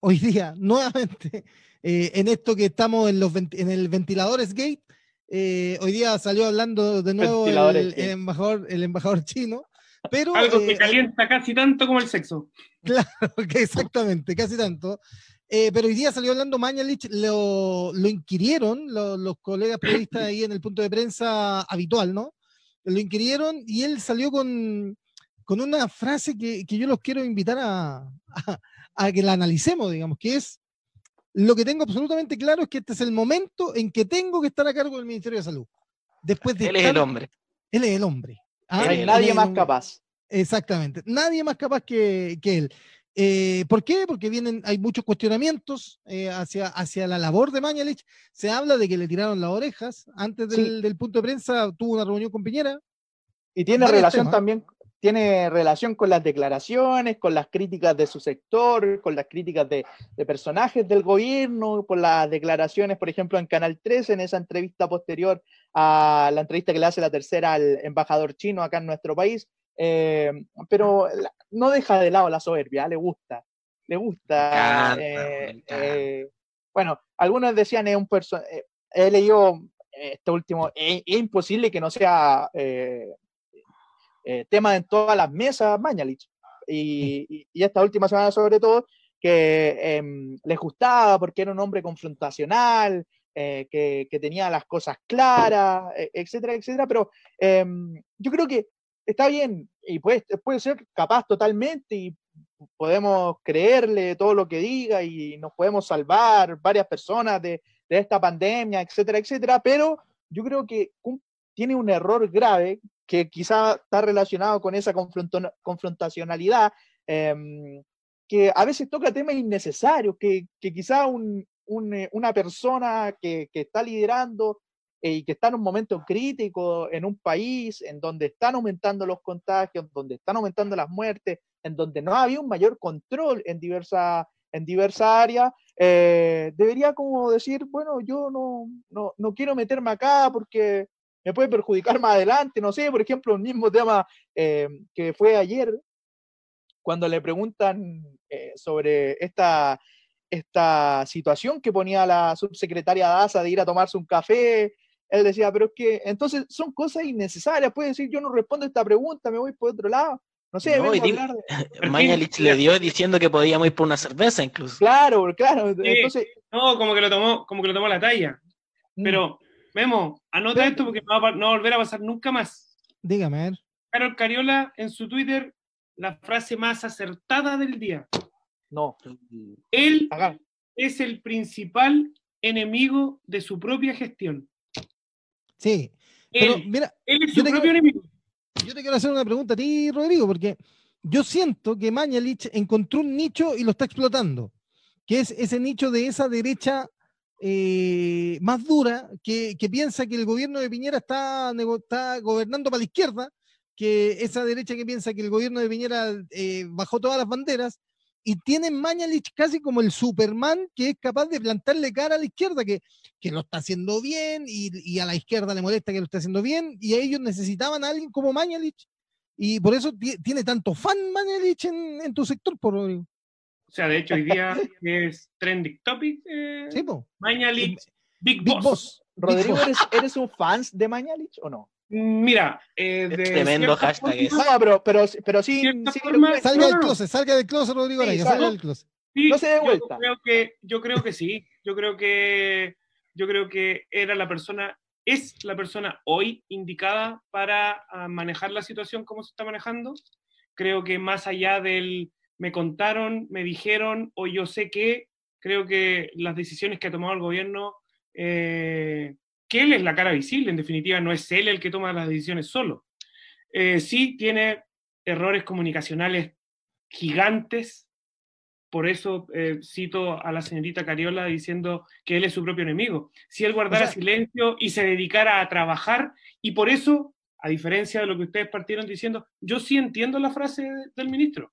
hoy día, nuevamente, eh, en esto que estamos en, los en el ventiladores gate. Eh, hoy día salió hablando de nuevo el, embajador, el embajador chino. Pero, Algo que eh, calienta casi tanto como el sexo. Claro, que exactamente, casi tanto. pero hoy día salió hablando Mañalich, lo, lo inquirieron los colegas periodistas ahí en el punto de prensa habitual, ¿no? Lo inquirieron y él salió con, con una frase que, que, yo los quiero invitar a, a, que la analicemos, digamos, que es, lo que tengo absolutamente claro es que este es el momento en que tengo que estar a cargo del Ministerio de Salud. Después de él es el hombre. Él es el hombre. ¿Ah? hay nadie más capaz. Exactamente. Nadie más capaz que, él. Eh, ¿Por qué? Porque vienen, hay muchos cuestionamientos eh, hacia, hacia la labor de Mañalich. Se habla de que le tiraron las orejas. Antes del, punto de prensa tuvo una reunión con Piñera. Y tiene relación también tiene relación con las declaraciones, con las críticas de su sector, con las críticas de, personajes del gobierno, con las declaraciones, por ejemplo, en Canal 13, en esa entrevista posterior a la entrevista que le hace la tercera al embajador chino acá en nuestro país. Eh, pero no deja de lado la soberbia, le gusta, le gusta. Eh, eh, bueno, algunos decían es un personaje, he leído este último, es, imposible que no sea eh, tema en todas las mesas Mañalich. Y, y, esta última semana sobre todo, que eh, les gustaba porque era un hombre confrontacional, eh, que, que, tenía las cosas claras, e, etcétera, etcétera. Pero em, yo creo que está bien y puede, puede ser capaz totalmente y podemos creerle todo lo que diga y nos podemos salvar varias personas de, de esta pandemia, etcétera, etcétera. Pero yo creo que tiene un error grave que quizá está relacionado con esa confrontacionalidad, em, que a veces toca temas innecesarios, que, que quizá eh, una persona que, que está liderando eh, y que está en un momento crítico en un país en donde están aumentando los contagios, donde están aumentando las muertes, en donde no había un mayor control en diversas en diversa áreas, eh, debería como decir, bueno, yo no, no, no, quiero meterme acá porque me puede perjudicar más adelante, no sé, por ejemplo, el mismo tema eh, que fue ayer, cuando le preguntan eh, sobre esta, esta situación que ponía la subsecretaria Daza de ir a tomarse un café, él decía, pero es que entonces son cosas innecesarias, puede decir, yo no respondo a esta pregunta, me voy por otro lado. No sé, no, Mañalich le dio diciendo que podíamos ir por una cerveza incluso. Claro, claro. entonces... No, como que lo tomó, como que lo tomó la talla. Mm. Pero Memo, anota esto porque no va, a volver a pasar nunca más. Dígame, Carol Cariola en su Twitter, la frase más acertada del día. No. Él es el principal enemigo de su propia gestión. Sí. Pero mira, él es su propio enemigo. Yo te quiero hacer una pregunta a ti, Rodrigo, porque yo siento que Mañalich encontró un nicho y lo está explotando, que es ese nicho de esa derecha eh, más dura, que, piensa que el gobierno de Piñera está, está, gobernando para la izquierda, que esa derecha que piensa que el gobierno de Piñera eh, bajó todas las banderas, y tiene Mañalich casi como el Superman que es capaz de plantarle cara a la izquierda, que, que lo está haciendo bien, y, y, a la izquierda le molesta que lo esté haciendo bien, y ellos necesitaban a alguien como Mañalich y por eso tiene tanto fan Manelich en, en tu sector, por sea, de hecho, hoy día es trending topic. Eh, sí, Mañalich, Big, Boss. Rodrigo, ¿eres, un fan de Mañalich o no? Mira, eh, de tremendo hashtag es. No, pero, pero, pero sí, salga del closet, salga del closet, Rodrigo salga del closet. no se dé vuelta. Yo creo, que, yo creo que sí, yo creo que yo creo que era la persona es la persona hoy indicada para ah, manejar la situación como se está manejando. Creo que más allá del me contaron, me dijeron o yo sé qué, creo que las decisiones que ha tomado el gobierno, eh, que él es la cara visible, en definitiva, no es él el que toma las decisiones solo. Eh, sí tiene errores comunicacionales gigantes, por eso eh, cito a la señorita Cariola diciendo que él es su propio enemigo. Si él guardara silencio y se dedicara a trabajar, y por eso, a diferencia de lo que ustedes partieron diciendo, yo sí entiendo la frase del ministro.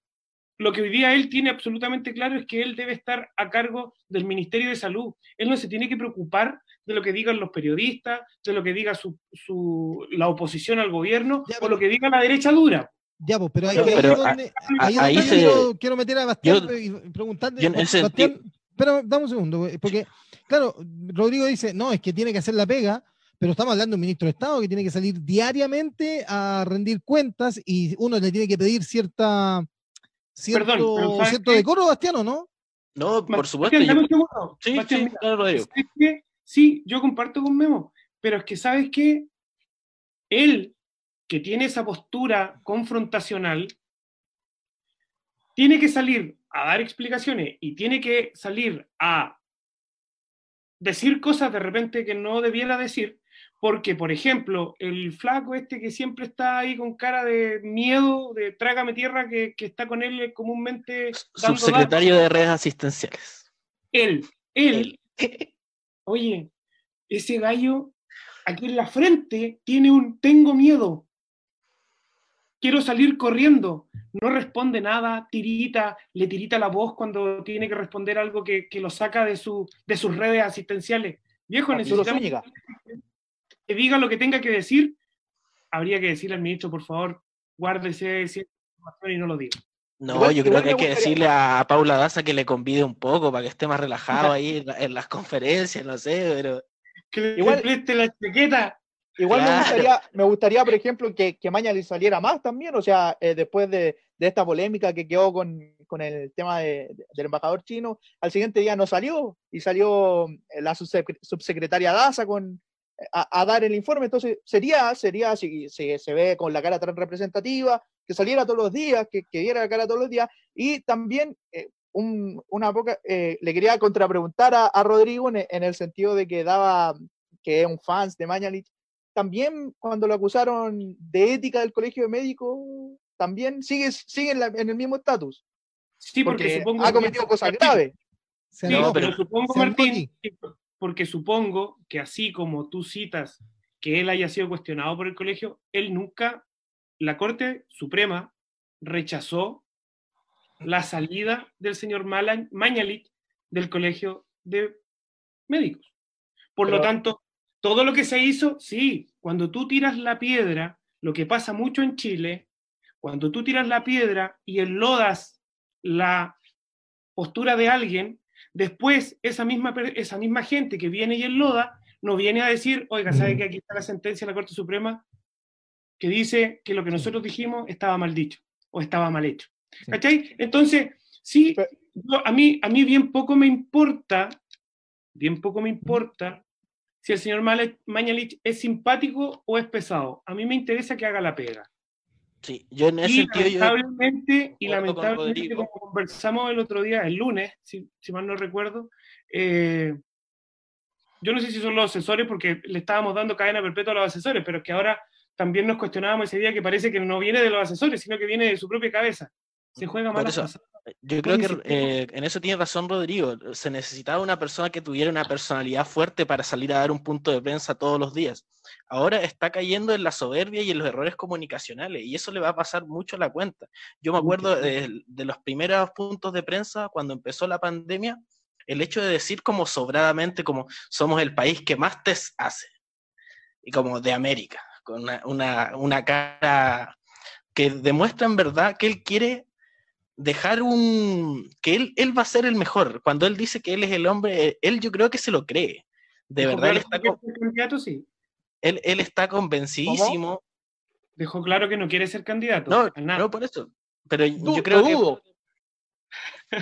Lo que hoy día él tiene absolutamente claro es que él debe estar a cargo del Ministerio de Salud. Él no se tiene que preocupar de lo que digan los periodistas, de lo que diga su, la oposición al gobierno o lo que diga la derecha dura. Ya, pues, pero, ahí, quiero, meter a Bastián y preguntarle. pero dame un segundo, porque, claro, Rodrigo dice, no, es que tiene que hacer la pega, pero estamos hablando de un ministro de Estado que tiene que salir diariamente a rendir cuentas y uno le tiene que pedir cierta cierto, Perdón, cierto decoro, Bastiano, ¿no? No, por supuesto. Sí, sí, claro, sí, yo comparto con Memo, pero es que, ¿sabes qué? Él que tiene esa postura confrontacional, tiene que salir a dar explicaciones y tiene que salir a decir cosas de repente que no debiera decir, porque, por ejemplo, el flaco este que siempre está ahí con cara de miedo, de trágame tierra, que, está con él comúnmente... Subsecretario de redes asistenciales. Él, él, oye, ese gallo aquí en la frente tiene un tengo miedo quiero salir corriendo. No responde nada, tirita, le tirita la voz cuando tiene que responder algo que, lo saca de, su, de sus redes asistenciales. Viejo, necesitamos que diga lo que tenga que decir. Habría que decirle al ministro, por favor, guárdese esa información y no lo diga. No, yo creo que hay que decirle a Paula Daza que le convide un poco para que esté más relajado ahí en, las conferencias, no sé, pero... Que Igual, preste la chaqueta. Igual me, gustaría, me gustaría, por ejemplo, que, que le saliera más también, o sea, eh, después de, de, esta polémica que quedó con, con el tema de, del embajador chino, al siguiente día no salió y salió eh, la subsecretaria Daza con, a, dar el informe, entonces sería, sería si, si, se ve con la cara tan representativa, que saliera todos los días, que, que diera la cara todos los días, y también eh, un, una poca, le quería contrapreguntar a, a Rodrigo en, en, el sentido de que daba que es un fans de Mañalich, también cuando lo acusaron de ética del colegio de médicos, también sigue, sigue en, el mismo estatus. Sí, porque, supongo ha cometido cosas graves. Sí, pero, supongo, Martín, porque supongo que así como tú citas que él haya sido cuestionado por el colegio, él nunca, la Corte Suprema rechazó la salida del señor Mañalich del colegio de médicos. Por lo tanto, todo lo que se hizo, sí, cuando tú tiras la piedra, lo que pasa mucho en Chile, cuando tú tiras la piedra y enlodas la postura de alguien, después esa misma, esa misma gente que viene y enloda, nos viene a decir, oiga, ¿sabe que aquí está la sentencia de la Corte Suprema que dice que lo que nosotros dijimos estaba mal dicho o estaba mal hecho? ¿Cachai? Entonces, sí, a, mí, a mí bien poco me importa, bien poco me importa si el señor Mañalich es simpático o es pesado. A mí me interesa que haga la pega. Sí, yo en ese y lamentablemente, y lamentablemente, como conversamos el otro día, el lunes, si, mal no recuerdo, eh, yo no sé si son los asesores porque le estábamos dando cadena perpetua a los asesores, pero es que ahora también nos cuestionábamos ese día que parece que no viene de los asesores, sino que viene de su propia cabeza. Se juega mal. Yo creo que eh, en eso tiene razón Rodrigo. Se necesitaba una persona que tuviera una personalidad fuerte para salir a dar un punto de prensa todos los días. Ahora está cayendo en la soberbia y en los errores comunicacionales y eso le va a pasar mucho a la cuenta. Yo me acuerdo de, los primeros puntos de prensa cuando empezó la pandemia, el hecho de decir como sobradamente como somos el país que más test hace y como de América, con una, una cara que demuestra en verdad que él quiere dejar un... que él, él va a ser el mejor. Cuando él dice que él es el hombre, él yo creo que se lo cree. De verdad, él está, candidato, sí. él, él, está convencidísimo. Dejó claro que no quiere ser candidato. No, no por eso. Pero yo creo que...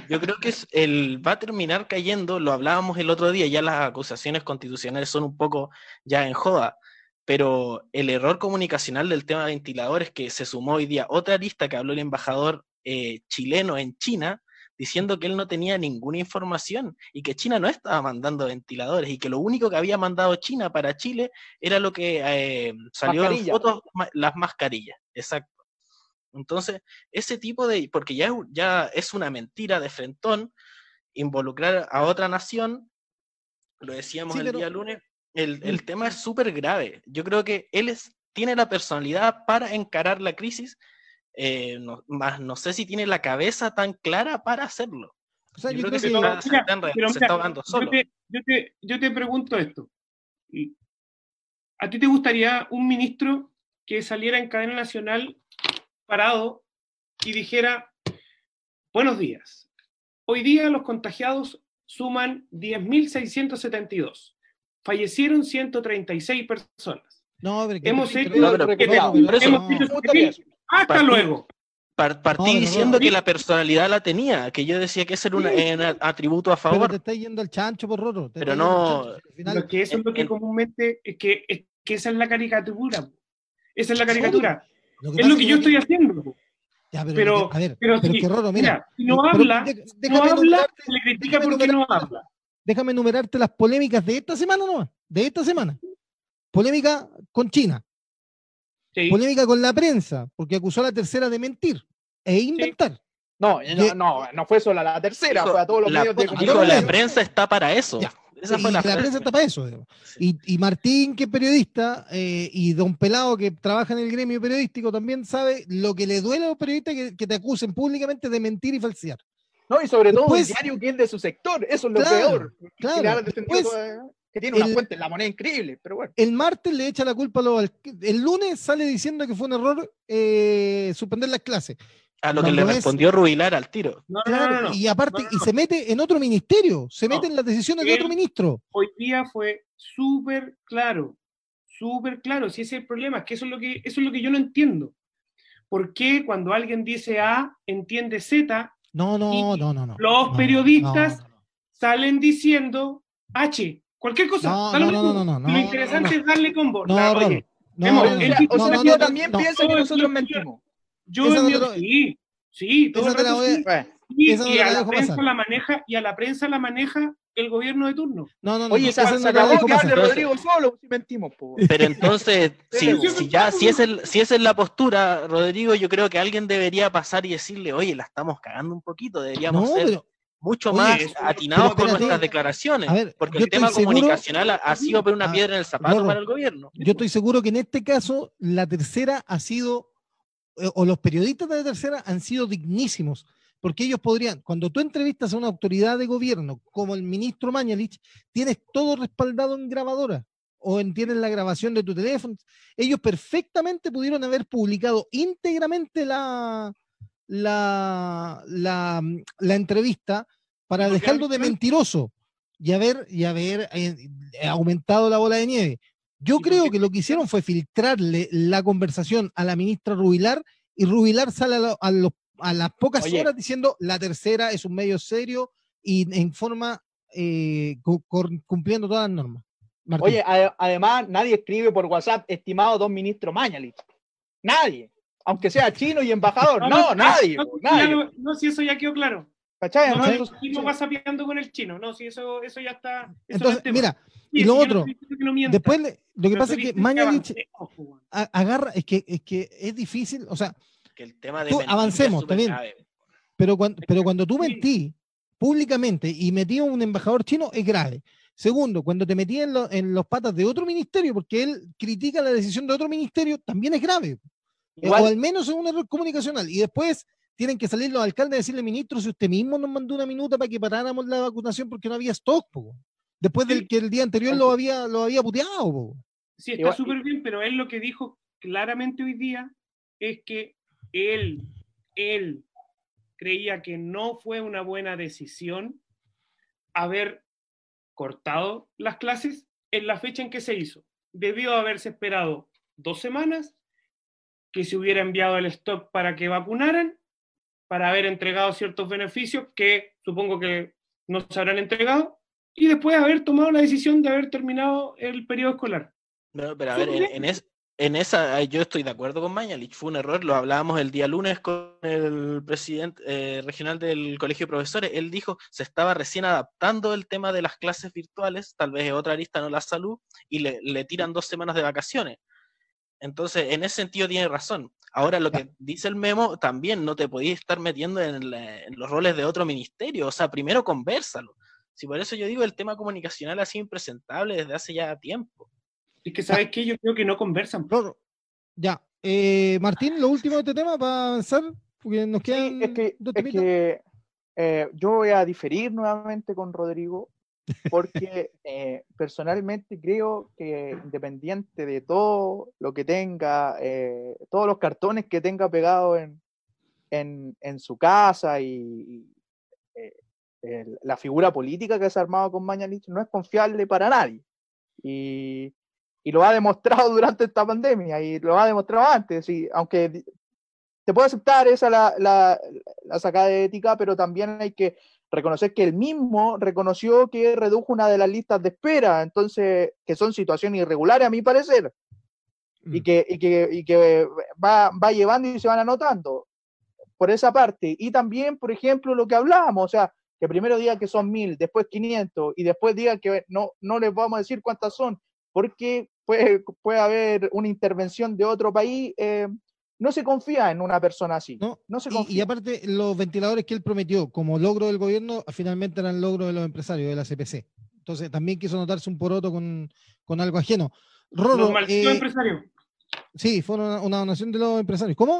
Yo creo que él va a terminar cayendo, lo hablábamos el otro día, ya las acusaciones constitucionales son un poco ya en joda, pero el error comunicacional del tema de ventiladores que se sumó hoy día otra lista que habló el embajador eh, chileno en China diciendo que él no tenía ninguna información y que China no estaba mandando ventiladores y que lo único que había mandado China para Chile era lo que eh, salió en fotos, las mascarillas, exacto. Entonces, ese tipo de, porque ya, ya es una mentira de frentón involucrar a otra nación, lo decíamos el día lunes, el, el tema es súper grave. Yo creo que él es, tiene la personalidad para encarar la crisis eh, no, más no sé si tiene la cabeza tan clara para hacerlo. yo, creo que se, está, ahogando solo. Yo te, yo te, pregunto esto. ¿A ti te gustaría un ministro que saliera en cadena nacional parado y dijera, buenos días, hoy día los contagiados suman 10.672, fallecieron 136 personas. No, pero hemos hecho, hemos hecho hasta luego. partí diciendo que la personalidad la tenía, que yo decía que ese era un, atributo a favor. Pero te está yendo al chancho por roro. Pero no. Lo que eso es lo que comúnmente es que, es que esa es la caricatura. Esa es la caricatura. es lo que yo estoy haciendo. pero, a ver, pero, si, mira, si no habla, no habla, se le critica porque no habla. Déjame enumerarte las polémicas de esta semana no de esta semana. Polémica con China, Polémica con la prensa, porque acusó a la tercera de mentir e inventar. No, no, no, fue solo a la tercera, fue a todos los medios de comunicación. La prensa está para eso. la, prensa está para eso. Y, Martín, que es periodista, eh, y Don Pelado, que trabaja en el gremio periodístico, también sabe lo que le duele a los periodistas que, te acusen públicamente de mentir y falsear. No, y sobre todo el diario que es de su sector, eso es lo peor. Claro, que tiene una fuente en la moneda increíble, pero bueno. El martes le echa la culpa a los... El lunes sale diciendo que fue un error eh, suspender las clases. A lo que le respondió Rubilar al tiro. y aparte, y se mete en otro ministerio, se mete en las decisiones de otro ministro. Hoy día fue súper claro, súper claro. Si ese es el problema, es que eso es lo que, eso es lo que yo no entiendo. ¿Por qué cuando alguien dice A, entiende Z? No, no, no, no, no. Los periodistas salen diciendo H. Cualquier cosa. No, no, no, no, Lo interesante es darle combo. No, no, oye, no, o sea, yo también pienso que nosotros mentimos. Yo sí, sí, todo el rato sí. Y, y a la prensa la maneja, y a la prensa la maneja el gobierno de turno. No, no, no. Oye, se, se acabó que hable Rodrigo solo si mentimos. Po. Pero entonces, si, si, ya, si es, el, si esa es la postura, Rodrigo, yo creo que alguien debería pasar y decirle, oye, la estamos cagando un poquito, deberíamos ser mucho más atinados con nuestras declaraciones, porque el tema comunicacional ha, sido por una ah, piedra en el zapato para el gobierno. Yo estoy seguro que en este caso la tercera ha sido, eh, o los periodistas de la tercera han sido dignísimos, porque ellos podrían, cuando tú entrevistas a una autoridad de gobierno como el ministro Mañalich, tienes todo respaldado en grabadora o en, tienes la grabación de tu teléfono. Ellos perfectamente pudieron haber publicado íntegramente la, la, la, la entrevista para dejarlo de mentiroso y haber, y haber eh, aumentado la bola de nieve. Yo creo que lo que hicieron fue filtrarle la conversación a la ministra Rubilar y Rubilar sale a, a, las pocas horas diciendo la tercera es un medio serio y en forma eh, cumpliendo todas las normas. Oye, además nadie escribe por WhatsApp, estimado don ministro Mañalich. Nadie aunque sea chino y embajador. No, nadie. No, si eso ya quedó claro. ¿Cachai? No, el chino va sapeando con el chino, no, si eso, eso ya está. Entonces, mira, y lo otro, después lo que pasa es que Mañalich agarra, es que, es que es difícil, o sea, que el tema de avancemos, también. Pero cuando, pero cuando tú mentí públicamente y metí a un embajador chino es grave. Segundo, cuando te metí en, en, los patas de otro ministerio, porque él critica la decisión de otro ministerio, también es grave. O al menos es un error comunicacional. Y después tienen que salir los alcaldes a decirle, ministro, si usted mismo nos mandó una minuta para que paráramos la vacunación porque no había stock, después del que el día anterior lo había, lo había puteado. Sí, está súper bien, pero él lo que dijo claramente hoy día es que él, él creía que no fue una buena decisión haber cortado las clases en la fecha en que se hizo. Debió haberse esperado dos semanas, que se hubiera enviado el stock para que vacunaran, para haber entregado ciertos beneficios que supongo que no se habrán entregado, y después haber tomado la decisión de haber terminado el periodo escolar. No, pero a ver, en, en, esa yo estoy de acuerdo con Mañalich, fue un error, lo hablábamos el día lunes con el presidente eh, regional del Colegio de Profesores, él dijo se estaba recién adaptando el tema de las clases virtuales, tal vez otra lista no la salud, y le, le tiran dos semanas de vacaciones. Entonces, en ese sentido tiene razón. Ahora, lo que dice el memo, también no te podías estar metiendo en, en, los roles de otro ministerio. O sea, primero conversalo. Si por eso yo digo, el tema comunicacional ha sido impresentable desde hace ya tiempo. Es que, ¿sabes qué? Yo creo que no conversan. Ya. Eh, Martín, lo último de este tema para avanzar, porque nos quedan. es que, eh, yo voy a diferir nuevamente con Rodrigo, porque eh, personalmente creo que independiente de todo lo que tenga, todos los cartones que tenga pegado en, en, su casa y, la figura política que se ha armado con Mañalich no es confiable para nadie. Y, y lo ha demostrado durante esta pandemia y lo ha demostrado antes. Y aunque se puede aceptar esa la, la, la sacada de ética, pero también hay que reconocer que él mismo reconoció que redujo una de las listas de espera, entonces, que son situaciones irregulares a mi parecer, y mm. que, y que, y que va, va, llevando y se van anotando por esa parte. Y también, por ejemplo, lo que hablábamos, o sea, que primero diga que son mil, después 500, y después diga que no, no les vamos a decir cuántas son, porque puede, puede haber una intervención de otro país. Eh, no se confía en una persona así. No, no se confía. Y, aparte, los ventiladores que él prometió como logro del gobierno, finalmente eran logro de los empresarios, de la CPC. Entonces, también quiso notarse un poroto con, con algo ajeno. los malditos eh, empresarios. Sí, fue una, donación de los empresarios. ¿Cómo?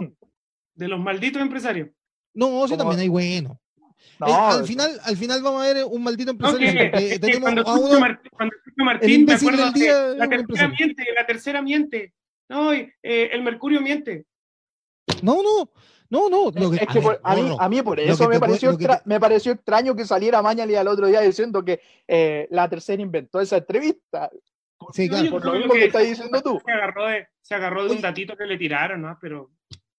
De los malditos empresarios. No, sí, también hay bueno. Eh, al, final, al final vamos a ver un maldito empresario. cuando, a Martín, Martín me acuerdo de la tercera miente, la tercera miente. No, eh, el Mercurio miente. No, no. No, no. es que a, mí, a, mí, por eso me pareció, me pareció extraño que saliera Mañali al otro día diciendo que eh, la tercera inventó esa entrevista. Sí, claro. Por lo mismo que, estás diciendo tú. Se agarró de, se agarró de un datito que le tiraron, ¿no? Pero.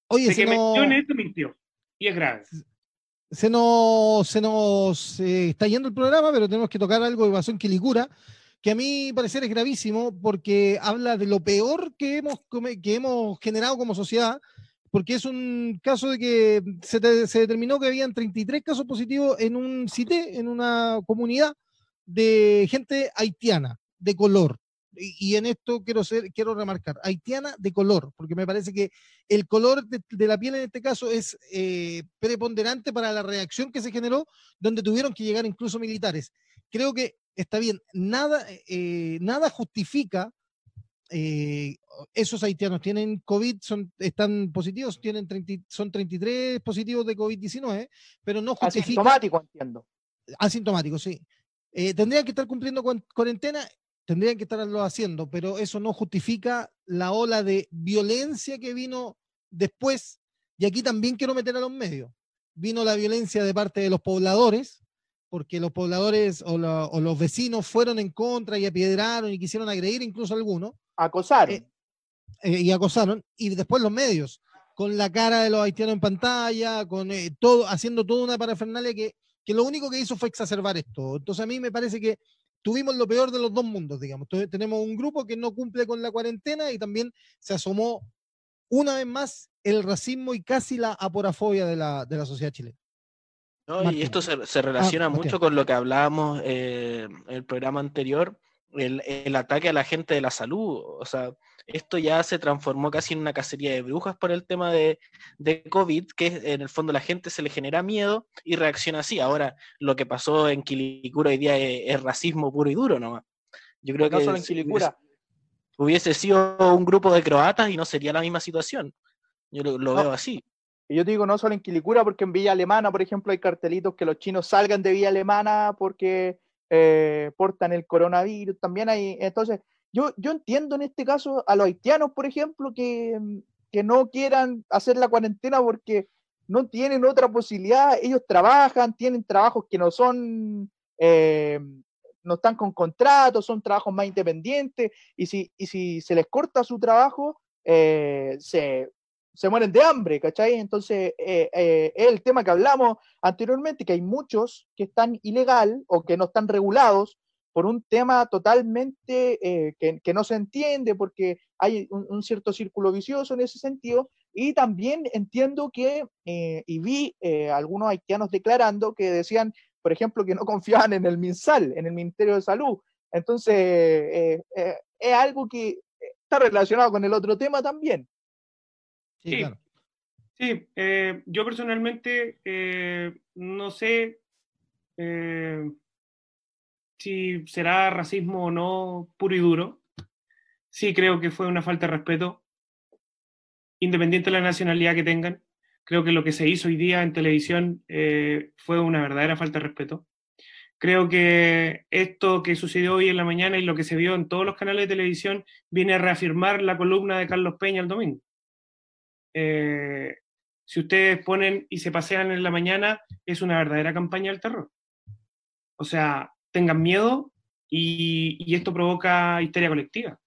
Oye, de que no... esto, mintió. Y es grave se nos, se nos eh, está yendo el programa, pero tenemos que tocar algo de pasó en Quilicura, que a mí parecer es gravísimo porque habla de lo peor que hemos, que hemos generado como sociedad, porque es un caso de que se, se determinó que habían 33 casos positivos en un CITE, en una comunidad de gente haitiana, de color y, en esto quiero, ser, quiero remarcar, haitiana de color, porque me parece que el color de, la piel en este caso es eh, preponderante para la reacción que se generó, donde tuvieron que llegar incluso militares. Creo que está bien, nada, eh, nada justifica eh, esos haitianos tienen COVID, son, están positivos, tienen son 33 positivos de COVID-19, pero no justifica. Asintomático, entiendo. Asintomático, sí. tendrían que estar cumpliendo cuarentena tendrían que estarlo haciendo, pero eso no justifica la ola de violencia que vino después. Y aquí también quiero meter a los medios. Vino la violencia de parte de los pobladores, porque los pobladores o, los vecinos fueron en contra y apiedraron y quisieron agredir incluso a algunos. Acosaron. Eh, eh, y acosaron. Y después los medios, con la cara de los haitianos en pantalla, con eh, todo, haciendo toda una parafernalia que, que lo único que hizo fue exacerbar esto. Entonces a mí me parece que tuvimos lo peor de los dos mundos, digamos. Entonces, tenemos un grupo que no cumple con la cuarentena y también se asomó una vez más el racismo y casi la aporafobia de la, de la sociedad chilena. y esto se, se relaciona ah, mucho con lo que hablábamos eh, en el programa anterior, el, el, ataque a la gente de la salud. O sea, esto ya se transformó casi en una cacería de brujas por el tema de, de COVID, que en el fondo la gente se le genera miedo y reacciona así. Ahora, lo que pasó en Quilicura hoy día es, racismo puro y duro nomás. Yo creo que en Quilicura. Hubiese, sido un grupo de croatas y no sería la misma situación. Yo lo, veo así. Y yo te digo, no solo en Quilicura, porque en Villa Alemana, por ejemplo, hay cartelitos que los chinos salgan de Villa Alemana porque eh, portan el coronavirus. También hay, entonces, yo, yo entiendo en este caso a los haitianos, por ejemplo, que, que no quieran hacer la cuarentena porque no tienen otra posibilidad. Ellos trabajan, tienen trabajos que no son, eh, no están con contratos, son trabajos más independientes, y si, y si se les corta su trabajo, eh, se, se mueren de hambre, ¿cachai? Entonces, eh, es el tema que hablamos anteriormente, que hay muchos que están ilegal o que no están regulados por un tema totalmente eh, que, no se entiende, porque hay un, cierto círculo vicioso en ese sentido, y también entiendo que, eh, y vi eh, algunos haitianos declarando que decían, por ejemplo, que no confiaban en el MinSal, en el Ministerio de Salud. Entonces, es algo que está relacionado con el otro tema también. Sí, sí yo personalmente no sé si será racismo o no puro y duro. Sí creo que fue una falta de respeto, independiente de la nacionalidad que tengan. Creo que lo que se hizo hoy día en televisión eh, fue una verdadera falta de respeto. Creo que esto que sucedió hoy en la mañana y lo que se vio en todos los canales de televisión viene a reafirmar la columna de Carlos Peña el domingo. Eh, si ustedes ponen y se pasean en la mañana, es una verdadera campaña del terror. O sea, tengan miedo y, esto provoca histeria colectiva.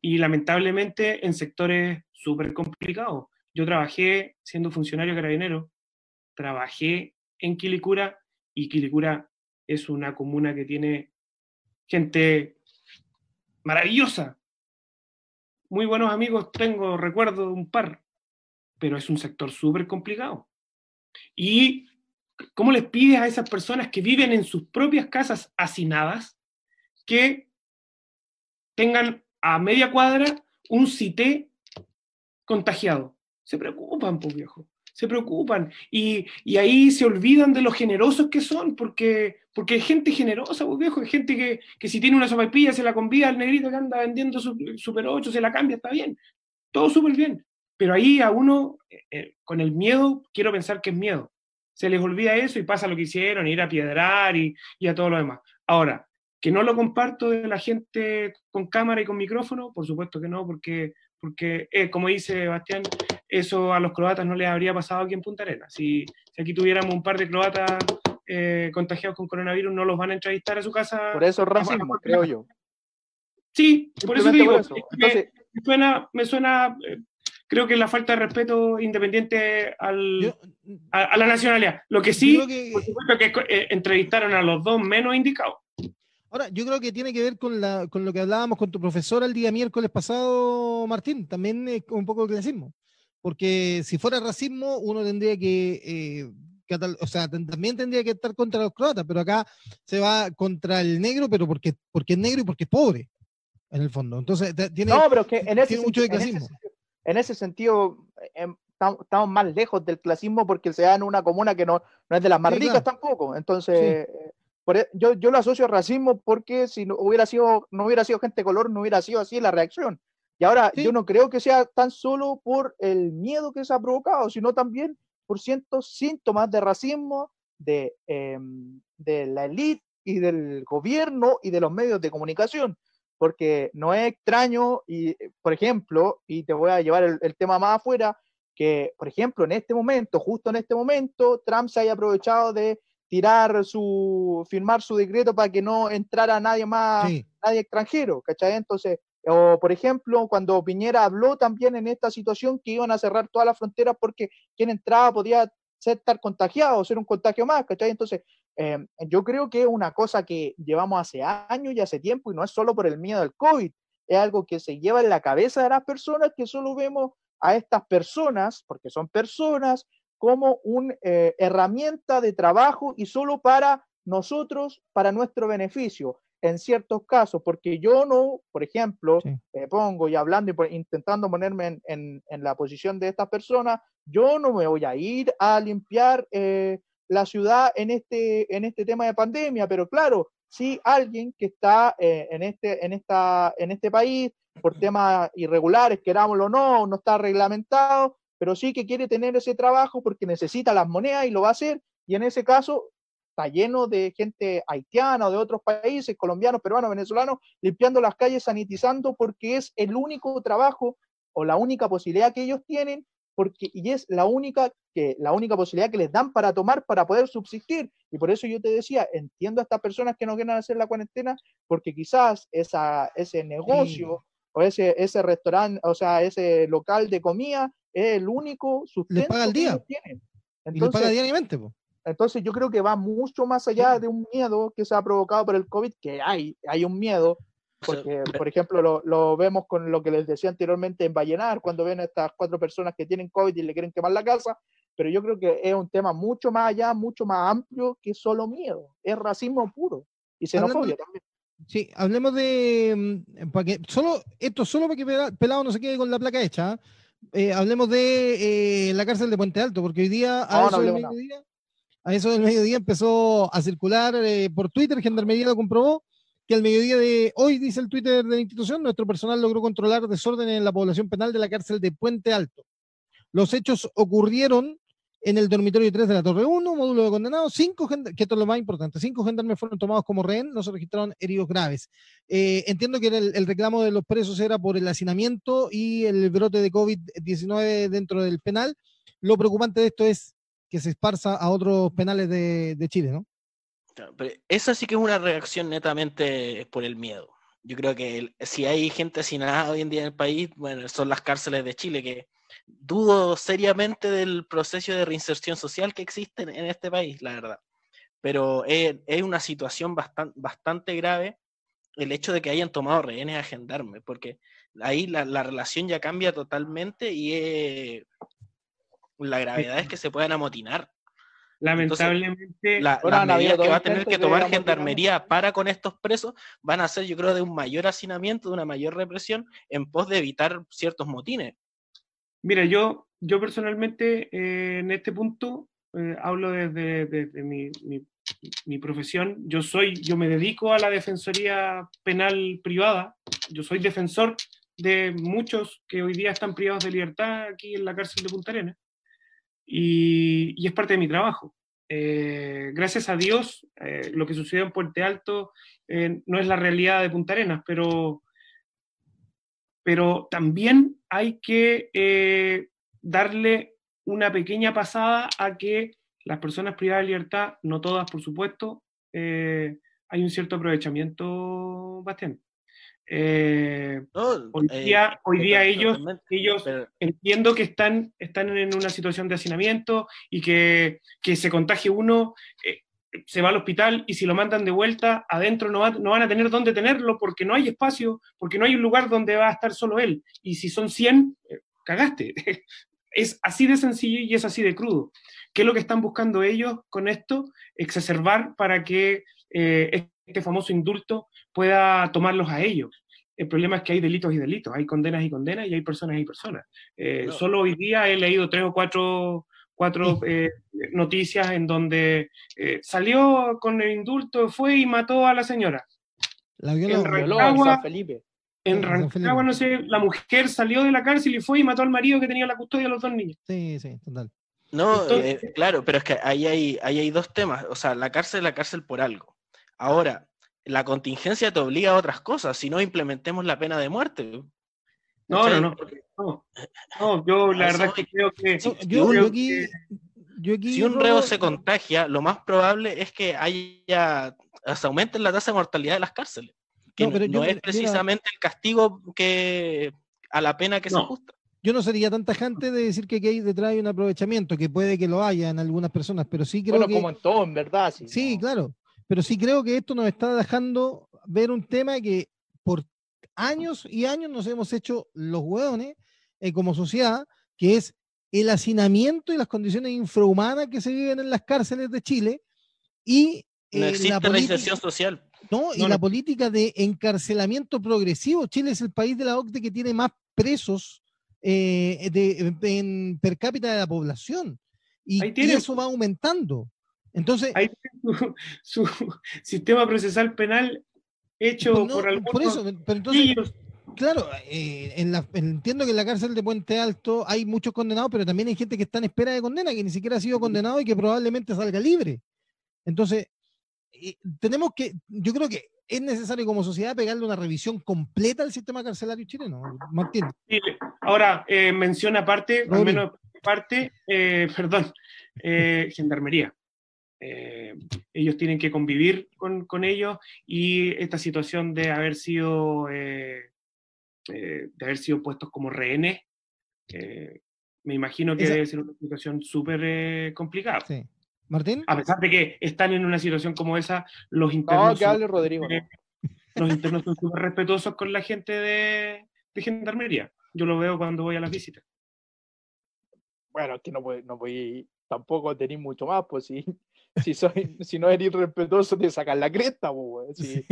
Y lamentablemente en sectores súper complicados. Yo trabajé siendo funcionario carabinero, trabajé en Quilicura y Quilicura es una comuna que tiene gente maravillosa. Muy buenos amigos tengo, recuerdo un par, pero es un sector súper complicado. Y ¿Cómo les pides a esas personas que viven en sus propias casas hacinadas que tengan a media cuadra un cité contagiado? Se preocupan, pues viejo, se preocupan. Y, ahí se olvidan de lo generosos que son, porque, porque hay gente generosa, pues viejo, hay gente que, que si tiene una sopapilla se la convida al negrito que anda vendiendo su, Super 8, se la cambia, está bien. Todo súper bien. Pero ahí a uno, eh, eh, con el miedo, quiero pensar que es miedo se les olvida eso y pasa lo que hicieron, ir a piedrar y, a todo lo demás. Ahora, que no lo comparto de la gente con cámara y con micrófono, por supuesto que no, porque, porque eh, como dice Bastián, eso a los croatas no les habría pasado aquí en Punta Arenas. Si, aquí tuviéramos un par de croatas eh, contagiados con coronavirus, no los van a entrevistar a su casa. Por eso racismo, creo yo. Sí, por eso digo. Me, suena, me suena creo que la falta de respeto independiente al, a, la nacionalidad. Lo que sí, por supuesto que eh, entrevistaron a los dos menos indicados. Ahora, yo creo que tiene que ver con, la, con lo que hablábamos con tu profesora el día miércoles pasado, Martín, también es un poco de clasismo. Porque si fuera racismo, uno tendría que, eh, o sea, también tendría que estar contra los croatas, pero acá se va contra el negro, pero porque, porque es negro y porque es pobre, en el fondo. Entonces, tiene, no, pero que en ese, mucho de clasismo en ese sentido em, estamos más lejos del clasismo porque se da en una comuna que no, no es de las más ricas tampoco. Entonces, e, yo, yo lo asocio al racismo porque si no hubiera sido, no hubiera sido gente de color, no hubiera sido así la reacción. Y ahora yo no creo que sea tan solo por el miedo que se ha provocado, sino también por cientos síntomas de racismo de, em, de la élite y del gobierno y de los medios de comunicación porque no es extraño, y eh, por ejemplo, y te voy a llevar el, tema más afuera, que por ejemplo en este momento, justo en este momento, Trump se haya aprovechado de tirar su, firmar su decreto para que no entrara nadie más, nadie extranjero, ¿cachai? Entonces, o por ejemplo, cuando Piñera habló también en esta situación que iban a cerrar todas las fronteras porque quien entraba podía ser, estar contagiado, ser un contagio más, ¿cachai? Entonces, Em, yo creo que es una cosa que llevamos hace años y hace tiempo y no es solo por el miedo al COVID, es algo que se lleva en la cabeza de las personas que solo vemos a estas personas, porque son personas, como una eh, herramienta de trabajo y solo para nosotros, para nuestro beneficio. en ciertos casos, porque yo no, por ejemplo, me pongo y hablando y intentando ponerme en, la posición de estas personas, yo no me voy a ir a limpiar eh, la ciudad en este, en este tema de pandemia, pero claro, si alguien que está eh, en, este, en, esta, en este país por temas irregulares, querámoslo o no, no está reglamentado, pero sí que quiere tener ese trabajo porque necesita las monedas y lo va a hacer, y en ese caso está lleno de gente haitiana o de otros países, colombianos, peruanos, venezolanos, limpiando las calles, sanitizando, porque es el único trabajo o la única posibilidad que ellos tienen porque y es la única que la única posibilidad que les dan para tomar para poder subsistir. Y por eso yo te decía entiendo a estas personas que no quieren hacer la cuarentena porque quizás esa, ese negocio o ese ese restaurante o sea ese local de comida es el único sustento paga día. que tienen. Entonces, y paga diariamente entonces yo creo que va mucho más allá de un miedo que se ha provocado por el COVID que hay hay un miedo porque, por ejemplo, lo, lo, vemos con lo que les decía anteriormente en Vallenar, cuando ven a estas cuatro personas que tienen COVID y le quieren quemar la casa, pero yo creo que es un tema mucho más allá, mucho más amplio que solo miedo, es racismo puro y xenofobia también. Sí, hablemos de, mm, para que, solo, esto solo para que Pelado no se quede con la placa hecha, ¿ah? eh, hablemos de eh, la cárcel de Puente Alto, porque hoy día, a, eso, del mediodía, a eso del mediodía empezó a circular eh, por Twitter, Gendarmería lo comprobó, que al mediodía de hoy, dice el Twitter de la institución, nuestro personal logró controlar desorden en la población penal de la cárcel de Puente Alto. Los hechos ocurrieron en el dormitorio 3 de la Torre 1, módulo de condenados. Cinco, que esto es lo más importante, cinco gendarmes fueron tomados como rehén, no se registraron heridos graves. Eh, entiendo que el, reclamo de los presos era por el hacinamiento y el brote de COVID-19 dentro del penal. Lo preocupante de esto es que se esparza a otros penales de Chile, ¿no? Esa sí que es una reacción netamente por el miedo. Yo creo que si hay gente nada hoy en día en el país, bueno, son las cárceles de Chile, que dudo seriamente del proceso de reinserción social que existe en este país, la verdad. Pero es, una situación bastante grave el hecho de que hayan tomado rehenes a gendarme, porque ahí la, relación ya cambia totalmente y la gravedad es que se puedan amotinar. Lamentablemente, la, que va a tener que tomar gendarmería para con estos presos van a ser, yo creo, de un mayor hacinamiento, de una mayor represión, en pos de evitar ciertos motines. Mira, yo, yo personalmente eh, en este punto eh, hablo desde, mi, mi, profesión. Yo soy, yo me dedico a la defensoría penal privada. Yo soy defensor de muchos que hoy día están privados de libertad aquí en la cárcel de Punta Arenas y, es parte de mi trabajo. Eh, gracias a Dios, eh, lo que sucedió en Puente Alto eh, no es la realidad de Punta Arenas, pero, pero también hay que darle una pequeña pasada a que las personas privadas de libertad, no todas por supuesto, hay un cierto aprovechamiento, Bastián. Eh, hoy eh, día, hoy día ellos, ellos entiendo que están, están en una situación de hacinamiento y que, que se contagie uno, eh, se va al hospital y si lo mandan de vuelta, adentro no, no, van a tener dónde tenerlo porque no hay espacio, porque no hay un lugar donde va a estar solo él. Y si son 100, cagaste. es así de sencillo y es así de crudo. ¿Qué es lo que están buscando ellos con esto? Exacerbar para que este famoso indulto pueda tomarlos a ellos. El problema es que hay delitos y delitos, hay condenas y condenas y hay personas y personas. Eh, solo hoy día he leído tres o cuatro, cuatro eh, noticias en donde eh, salió con el indulto, fue y mató a la señora. La violó, en Rancagua, Felipe. En Rancagua, no sé, la mujer salió de la cárcel y fue y mató al marido que tenía la custodia de los dos niños. Sí, sí, total. No, claro, pero es que ahí hay, ahí hay dos temas. O sea, la cárcel es la cárcel por algo. Ahora, la contingencia te obliga a otras cosas, si no implementemos la pena de muerte. No, no, no, no. yo la verdad es que creo que. si un reo se contagia, lo más probable es que haya. se aumente la tasa de mortalidad de las cárceles. Que no, es precisamente el castigo que a la pena que se ajusta. Yo no sería tan tajante de decir que hay detrás hay un aprovechamiento, que puede que lo haya en algunas personas, pero sí creo bueno, que. como en todo, en verdad. Sí, sí claro pero sí creo que esto nos está dejando ver un tema que por años y años nos hemos hecho los hueones eh, como sociedad, que es el hacinamiento y las condiciones infrahumanas que se viven en las cárceles de Chile y no eh, existe la reinserción social. No, y la política de encarcelamiento progresivo. Chile es el país de la OCDE que tiene más presos eh, de, en per cápita de la población. Y, eso va aumentando. Entonces. Ahí su, sistema procesal penal hecho por algunos. Por eso, pero entonces. Claro, eh, en la, entiendo que en la cárcel de Puente Alto hay muchos condenados, pero también hay gente que está en espera de condena, que ni siquiera ha sido condenado y que probablemente salga libre. Entonces, tenemos que, yo creo que es necesario como sociedad pegarle una revisión completa al sistema carcelario chileno, Martín. ahora, eh, menciona aparte, al menos parte, eh, perdón, eh, ellos tienen que convivir con, con, ellos y esta situación de haber sido de haber sido puestos como rehenes, me imagino que debe ser una situación súper complicada. Sí. Martín. A pesar de que están en una situación como esa, los internos. Rodrigo. Los internos son súper respetuosos con la gente de, de, gendarmería. Yo lo veo cuando voy a las visitas. Bueno, es que no voy, no voy tampoco tener mucho más, pues sí si, soy, si no eres irrespetuoso, te sacan la cresta, pues, sí.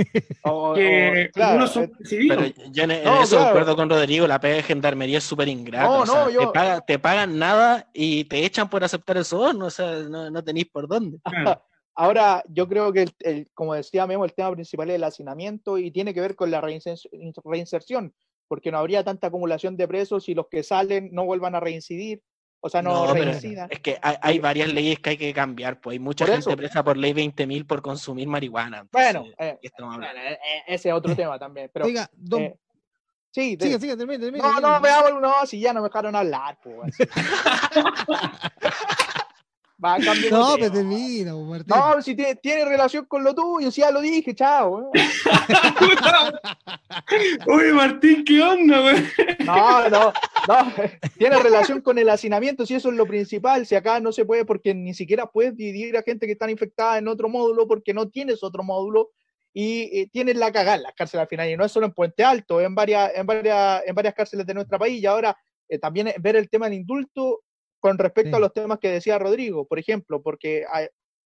claro, son eh, pero yo en, eso acuerdo con Rodrigo, la pega de gendarmería es súper ingrata. No, no, yo... te, pagan nada y te echan por aceptar eso, no, o sea, no, no tenéis por dónde. Ahora, yo creo que, el, como decía Memo, el tema principal es el hacinamiento y tiene que ver con la reinserción, porque no habría tanta acumulación de presos y los que salen no vuelvan a reincidir. O sea, no, no Es que hay, varias leyes que hay que cambiar, pues hay mucha gente presa por ley 20.000 por consumir marihuana. bueno, eh, eh, eh, ese es otro tema también. Pero, Oiga, don... Sí, sigue, sigue, termine, termine. No, no, veamos, no, si ya no me dejaron hablar, pues. Va no, pero termina, Martín. No, si tiene, tiene, relación con lo tuyo, si ya lo dije, chao. Uy, Martín, ¿qué onda, güey? No, no, no. Tiene relación con el hacinamiento, si eso es lo principal. Si acá no se puede, porque ni siquiera puedes dividir a gente que está infectada en otro módulo, porque no tienes otro módulo y tienes la cagada en las cárceles al final. Y no es solo en Puente Alto, en varias, en varias, en varias cárceles de nuestro país. Y ahora eh, también ver el tema del indulto con respecto a los temas que decía Rodrigo, por ejemplo, porque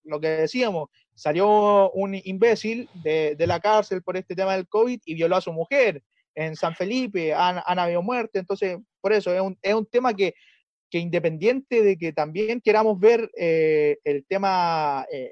lo que decíamos, salió un imbécil de, la cárcel por este tema del COVID y violó a su mujer en San Felipe, han, habido muertes, entonces, por eso es un, es un tema que, que, independiente de que también queramos ver eh, el tema, eh,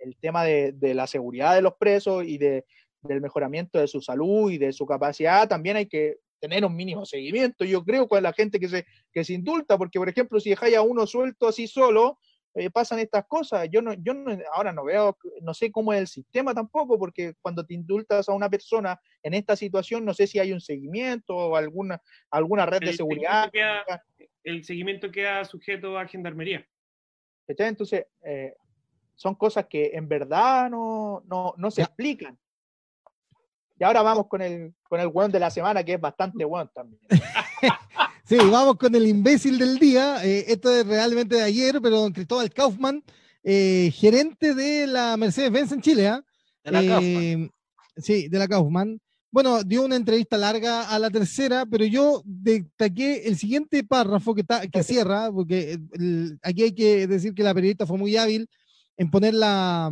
el, tema de, de, la seguridad de los presos y de, del mejoramiento de su salud y de su capacidad, también hay que tener un mínimo seguimiento, yo creo, con la gente que se, que se indulta, porque, por ejemplo, si dejáis a uno suelto así solo, eh, pasan estas cosas. Yo no, yo ahora no veo, no sé cómo es el sistema tampoco, porque cuando te indultas a una persona en esta situación, no sé si hay un seguimiento o alguna, alguna red de seguridad. el seguimiento queda sujeto a gendarmería. Entonces, eh, son cosas que en verdad no, no, no se explican. Y ahora vamos con el, con el weón de la semana, que es bastante weón también. sí, vamos con el imbécil del día. Eh, esto es realmente de ayer, pero don Cristóbal Kaufman, eh, gerente de la Mercedes-Benz en Chile. ¿ah? De la eh, Sí, de la Kaufman. Bueno, dio una entrevista larga a la tercera, pero yo destaqué el siguiente párrafo que, está, que cierra, porque aquí hay que decir que la periodista fue muy hábil en poner la,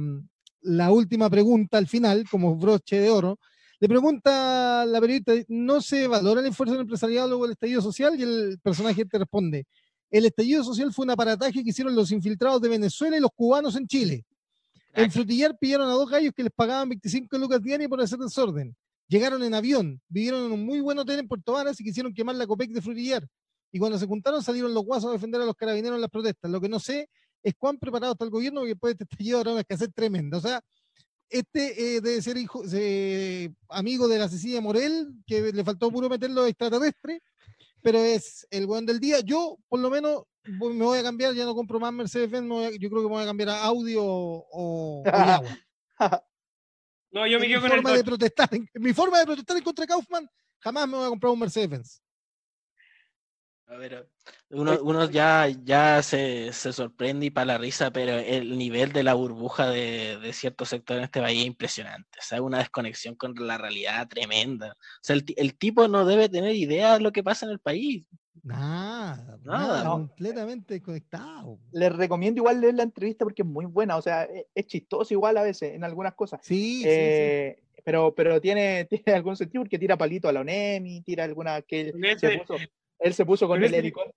la última pregunta al final como broche de oro. Le pregunta la periodista, ¿no se valora el esfuerzo del empresariado luego del estallido social? Y el personaje te responde, el estallido social fue un aparataje que hicieron los infiltrados de Venezuela y los cubanos en Chile. En Frutillar pillaron a dos gallos que les pagaban 25 lucas diarias por hacer desorden. Llegaron en avión, vivieron en un muy buen hotel en Puerto Varas y quisieron quemar la COPEC de Frutillar. Y cuando se juntaron salieron los guasos a defender a los carabineros en las protestas. Lo que no sé es cuán preparado está el gobierno que puede este estallido ahora una escasez tremenda. O sea, este eh, debe ser hijo, amigo de la Cecilia Morel, que le faltó puro meterlo extraterrestre, pero es el buen del día. Yo, por lo menos, me voy a cambiar, ya no compro más Mercedes-Benz, yo creo que me voy a cambiar a audio o, agua. No, yo me quedo con el de protestar, en, mi forma de protestar en contra de Kaufman, jamás me voy a comprar un Mercedes-Benz. A ver, uno, ya, ya se, sorprende y para la risa, pero el nivel de la burbuja de, de ciertos sectores en este país es impresionante. O sea, una desconexión con la realidad tremenda. O sea, el, tipo no debe tener idea de lo que pasa en el país. Nada, nada, completamente conectado. Les recomiendo igual leer la entrevista porque es muy buena, o sea, e, es, chistoso igual a veces en algunas cosas. Sí, sí, eh, Pero, pero tiene, tiene algún sentido porque tira palito a la ONEMI, tira alguna que él, se, puso, él se puso con el helicóptero.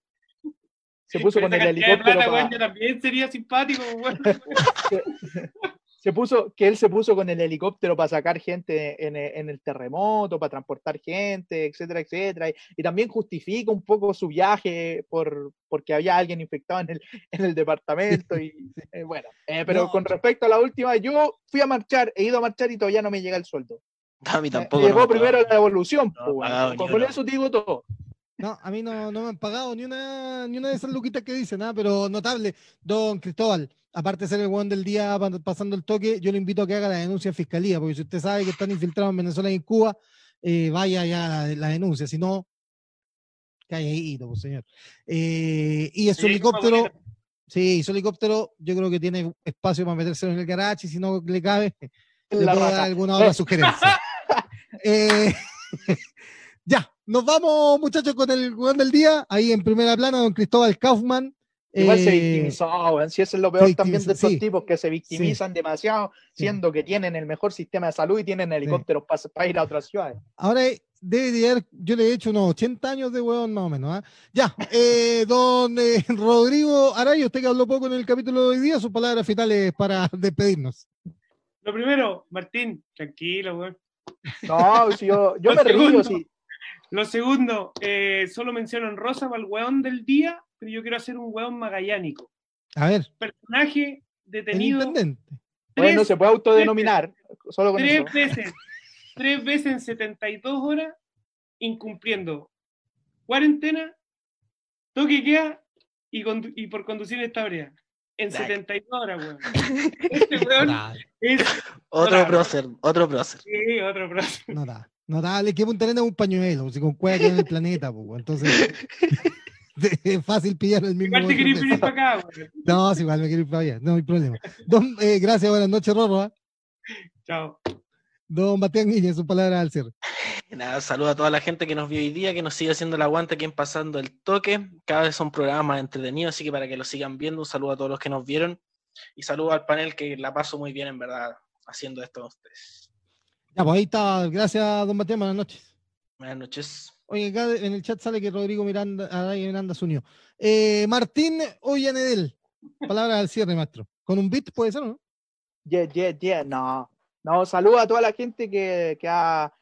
Se puso con el helicóptero. también sería simpático, se puso, que él se puso con el helicóptero para sacar gente en, en el terremoto, para transportar gente, etcétera, etcétera. Y, también justifica un poco su viaje por, porque había alguien infectado en el, en el departamento. Y eh, bueno, eh, pero con respecto a la última, yo fui a marchar, he ido a marchar y todavía no me llega el sueldo. A mí tampoco. llegó primero la evolución. Pues, con eso digo todo. No, a mí no, no me han pagado ni una, ni una de esas luquitas que dicen, nada, pero notable, don Cristóbal aparte de ser el buen del día pasando el toque, yo le invito a que haga la denuncia en fiscalía, porque si usted sabe que están infiltrados en Venezuela y en Cuba, eh, vaya ya la, denuncia, si no, ahí, pues, señor. Eh, y es su helicóptero, sí, su helicóptero, yo creo que tiene espacio para meterse en el garage, y si no le cabe, le puedo dar alguna otra sugerencia. Eh, ya, nos vamos, muchachos, con el buen del día. Ahí en primera plana, don Cristóbal Kaufman, Igual se eh, victimizó, si eso es lo peor también de estos tipos que se victimizan demasiado, siendo que tienen el mejor sistema de salud y tienen helicópteros para ir a otras ciudades. Ahora debe de yo le he hecho unos 80 años de hueón más o menos. ¿ah? Ya, eh, don eh, Rodrigo Araya, usted que habló poco en el capítulo de hoy día, sus palabras finales para despedirnos. Lo primero, Martín, tranquilo, weón. No, si yo, yo me río, sí. Lo segundo, solo menciono en rosa para el weón del día yo quiero hacer un hueón magallánico. A ver. Personaje detenido. bueno, se puede autodenominar. Solo tres veces. Tres veces en 72 horas incumpliendo cuarentena, toque queda y, y por conducir esta brea. En 72 horas, weón. Este weón es. Otro prócer, otro prócer. Sí, otro prócer. No da. No da, le quiero un terreno un pañuelo, si con cueva en el planeta, pues, entonces. es fácil pillar el mismo. Igual te querés venir para acá, No, es igual me quiero ir para allá, no hay problema. Don, eh, gracias, buenas noches, Rorro. ¿ah? Chao. Don Bastián Guille, su palabra al cierre. Nada, saludo a toda la gente que nos vio hoy día, que nos sigue haciendo el aguante aquí en Pasando el Toque. Cada vez son programas más entretenidos, así que para que lo sigan viendo, un saludo a todos los que nos vieron y saludo al panel que la paso muy bien, en verdad, haciendo esto con ustedes. Ya, pues ahí está. Gracias, don Bastián. Buenas noches. Buenas noches. Oye, acá en el chat sale que Rodrigo Miranda, Miranda se unió. Eh, Martín Ollanedel, palabras al cierre, maestro. ¿Con un beat puede ser, no? Yeah, yeah, yeah, no. No, saludo a toda la gente que, ha,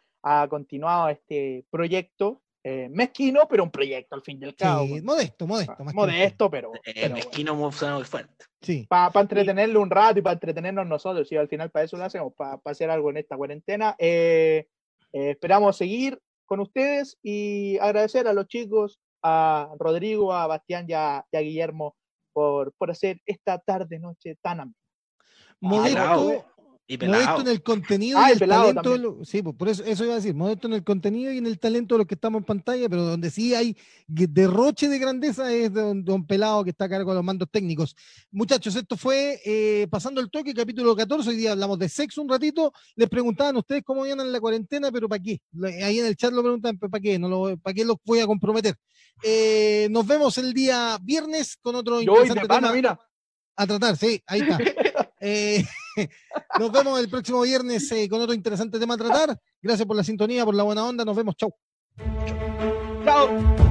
continuado este proyecto. Eh, mezquino, pero un proyecto al fin del cabo. Sí, modesto, modesto. Ah, modesto, pero, eh, mezquino muy fuerte. Sí. Para entretenerlo un rato y para entretenernos nosotros, y al final para eso lo hacemos, para hacer algo en esta cuarentena. esperamos seguir con ustedes y agradecer a los chicos, a Rodrigo, a Bastián y a, Guillermo por, por hacer esta tarde, noche tan amena. Modesto, modesto en el contenido y ah, el, talento. sí, por eso, eso iba a decir, modesto en el contenido y en el talento de los que estamos en pantalla, pero donde sí hay derroche de grandeza es don, don Pelado que está a cargo de los mandos técnicos. Muchachos, esto fue eh, Pasando el Toque, capítulo 14. Hoy día hablamos de sexo un ratito. Les preguntaban ustedes cómo iban en la cuarentena, pero ¿para qué? Ahí en el chat lo preguntan, ¿para qué? No lo, ¿Para qué los voy a comprometer? Eh, nos vemos el día viernes con otro interesante tema mira. a tratar. Sí, ahí está. Eh, nos vemos el próximo viernes eh, con otro interesante tema a tratar. Gracias por la sintonía, por la buena onda. Nos vemos. Chau. Chao.